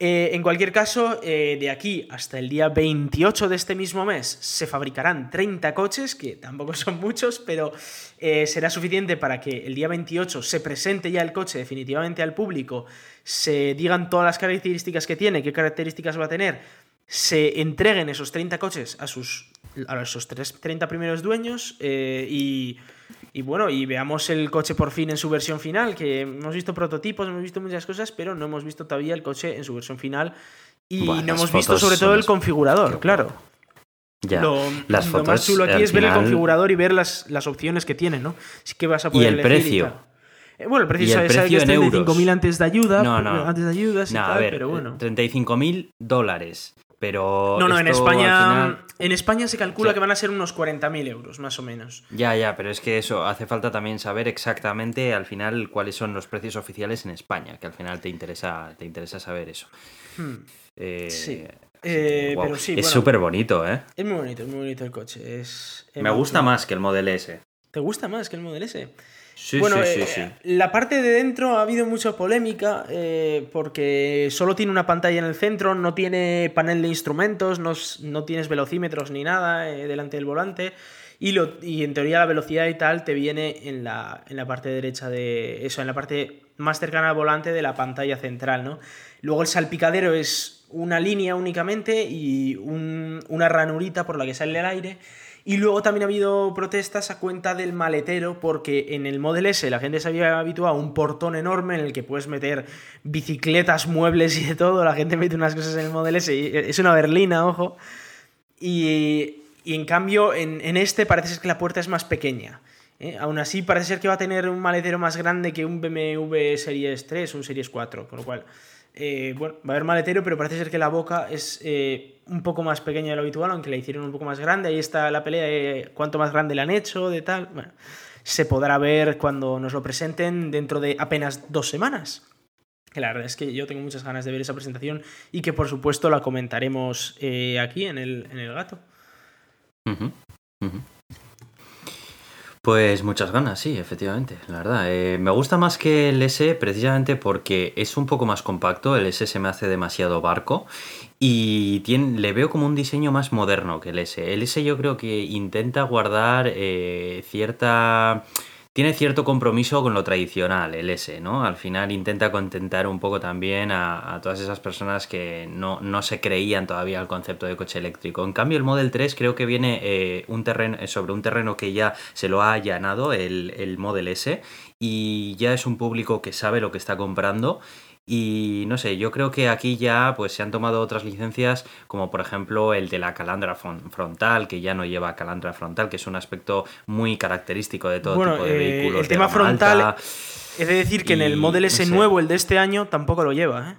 Eh, en cualquier caso, eh, de aquí hasta el día 28 de este mismo mes se fabricarán 30 coches, que tampoco son muchos, pero eh, será suficiente para que el día 28 se presente ya el coche definitivamente al público, se digan todas las características que tiene, qué características va a tener, se entreguen esos 30 coches a sus a esos 30 primeros dueños y y bueno, y veamos el coche por fin en su versión final, que hemos visto prototipos, hemos visto muchas cosas, pero no hemos visto todavía el coche en su versión final. Y no hemos visto sobre todo el configurador, claro. Ya. Lo, las lo más chulo aquí es ver el configurador y ver las, las opciones que tiene, ¿no? Sí que vas a poder y el precio. Eh, bueno, el precio, el precio en euros. 35.000 antes de ayuda, no, no. antes de ayudas y no, tal, a ver, pero bueno. 35.000 dólares. Pero no, no, en España, final- en España se calcula que van a ser unos 40.000 euros, más o menos. Ya, ya, pero es que eso, hace falta también saber exactamente al final cuáles son los precios oficiales en España, que al final te interesa, te interesa saber eso. Hmm. Eh, Sí. Eh, pero sí, es bueno. súper bonito, ¿eh? Es muy bonito, es muy bonito el coche. Es, Me gusta más que el Model S. ¿Te gusta más que el Model S? Sí, bueno, sí, eh, sí. la parte de dentro ha habido mucha polémica eh, porque solo tiene una pantalla en el centro, no tiene panel de instrumentos, no, no tienes velocímetros ni nada eh, delante del volante. Y, lo, y en teoría la velocidad y tal te viene en la, en la parte derecha de eso, en la parte más cercana al volante de la pantalla central, ¿no? Luego el salpicadero es una línea únicamente y un- una ranurita por la que sale el aire. Y luego también ha habido protestas a cuenta del maletero, porque en el Model S la gente se había habituado a un portón enorme en el que puedes meter bicicletas, muebles y de todo. La gente mete unas cosas en el Model S y es una berlina, ojo. Y, y en cambio, en, en este parece ser que la puerta es más pequeña. ¿eh? Aún así, parece ser que va a tener un maletero más grande que un BMW Series 3 o un Series 4, con lo cual, eh, bueno, va a haber maletero, pero parece ser que la boca es eh, un poco más pequeña de lo habitual, aunque la hicieron un poco más grande. Ahí está la pelea de cuánto más grande la han hecho, de tal. Bueno, se podrá ver cuando nos lo presenten dentro de apenas dos semanas. Que la verdad es que yo tengo muchas ganas de ver esa presentación y que por supuesto la comentaremos eh, aquí en el, en el gato. Ujú, ujú. Pues muchas ganas, sí, efectivamente, la verdad. Eh, me gusta más que el S precisamente porque es un poco más compacto, el S se me hace demasiado barco y le veo como un diseño más moderno que el S. El S yo creo que intenta guardar eh, cierta... Tiene cierto compromiso con lo tradicional, el S, ¿no? Al final intenta contentar un poco también a, todas esas personas que no, no se creían todavía el concepto de coche eléctrico. En cambio, el Model 3 creo que viene eh, un terreno, sobre un terreno que ya se lo ha allanado, el, el Model S, y ya es un público que sabe lo que está comprando. Y no sé, yo creo que aquí ya pues se han tomado otras licencias, como por ejemplo el de la calandra fron- frontal, que ya no lleva calandra frontal, que es un aspecto muy característico de todo Bueno, tipo de eh, vehículos. el tema frontal alta. He de decir que en el Model S no sé. nuevo, el de este año, tampoco lo lleva, ¿eh?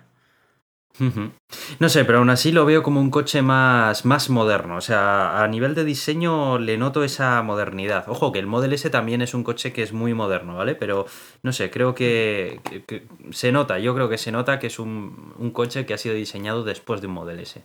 No sé, pero aún así lo veo como un coche más, más moderno. O sea, a nivel de diseño le noto esa modernidad. Ojo, que el Model S también es un coche que es muy moderno, ¿vale? Pero no sé, creo que, que- que se nota, yo creo que se nota que es un, un coche que ha sido diseñado después de un Model S.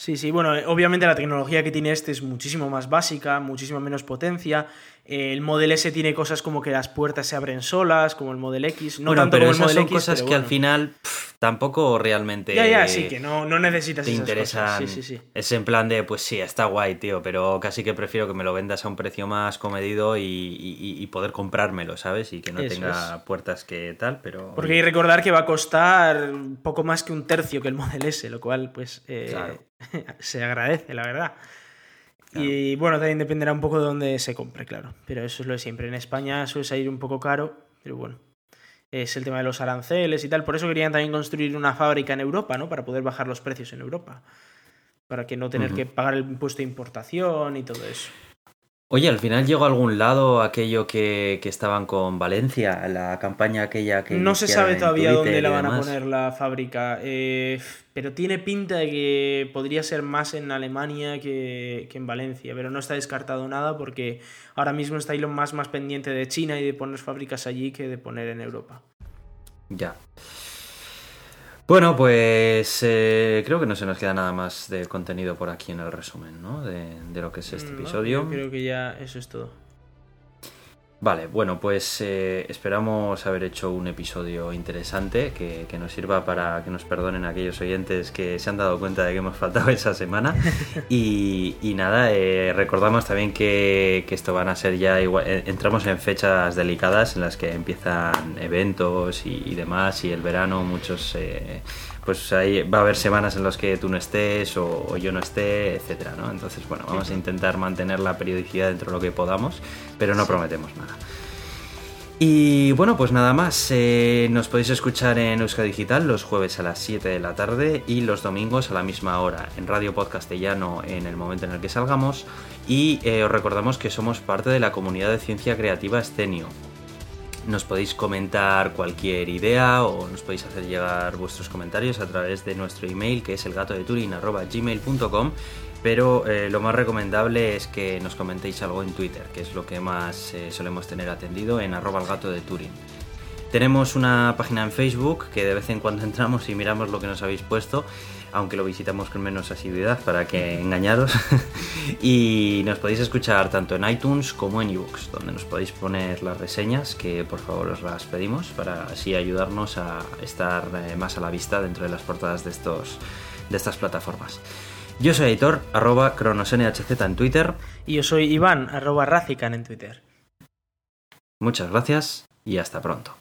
Sí, sí, bueno, eh, obviamente la tecnología que tiene este es muchísimo más básica, muchísimo menos potencia. Eh, El Model S tiene cosas como que las puertas se abren solas, como el Model X. No bueno, tanto pero como el esas Model son X, cosas pero que al final pff, tampoco realmente Ya, ya, sí, que no, no necesitas te esas interesan. cosas. Sí, sí, sí. Es en plan de, pues sí, está guay, tío, pero casi que prefiero que me lo vendas a un precio más comedido y, y- y poder comprármelo, ¿sabes? Y que no Eso tenga puertas que tal, pero... Porque hay que recordar que va a costar poco más que un tercio que el Model S, lo cual, pues, eh, Claro. se agradece, la verdad. Claro. Y bueno, también dependerá un poco de dónde se compre, claro. Pero eso es lo de siempre. En España suele salir un poco caro, pero bueno. Es el tema de los aranceles y tal. Por eso querían también construir una fábrica en Europa, ¿no? Para poder bajar los precios en Europa. Para que no tener que pagar el impuesto de importación y todo eso. Oye, al final llegó a algún lado aquello que, que estaban con Valencia, la campaña aquella que... No se sabe todavía Twitter dónde la van a poner la fábrica, eh, pero tiene pinta de que podría ser más en Alemania que, que en Valencia, pero no está descartado nada porque ahora mismo está Elon Musk más pendiente de China y de poner fábricas allí que de poner en Europa. Ya. Bueno, pues eh, creo que no se nos queda nada más de contenido por aquí en el resumen, ¿no? De, de lo que es este No, episodio. yo creo que ya eso es todo. Vale, bueno, pues eh, esperamos haber hecho un episodio interesante que, que nos sirva para que nos perdonen aquellos oyentes que se han dado cuenta de que hemos faltado esa semana. Y, y nada, eh, recordamos también que, esto van a ser ya igual. eh, Entramos en fechas delicadas en las que empiezan eventos y, y demás, y el verano, muchos. Pues ahí va a haber semanas en las que tú no estés o, o yo no esté, etcétera, ¿no? Entonces, bueno, vamos a intentar mantener la periodicidad dentro de lo que podamos, pero no prometemos nada. Y bueno, pues nada más. eh, nos podéis escuchar en Euska Digital los jueves a las 7 de la tarde y los domingos a la misma hora en Radio Podcastellano en el momento en el que salgamos. Y eh, os recordamos que somos parte de la comunidad de ciencia creativa Escenio. Nos podéis comentar cualquier idea o nos podéis hacer llegar vuestros comentarios a través de nuestro email que es elgatodeturin.gmail.com pero eh, lo más recomendable es que nos comentéis algo en Twitter, que es lo que más eh, solemos tener atendido en arroba el gato de Turing. Tenemos una página en Facebook que de vez en cuando entramos y miramos lo que nos habéis puesto, aunque lo visitamos con menos asiduidad para que engañaros. y nos podéis escuchar tanto en iTunes como en ebooks, donde nos podéis poner las reseñas, que por favor os las pedimos, para así ayudarnos a estar eh, más a la vista dentro de las portadas de, estos, de estas plataformas. Yo soy Aitor, arroba cronosnhz en Twitter. Y yo soy Iván, arroba Razican en Twitter. Muchas gracias y hasta pronto.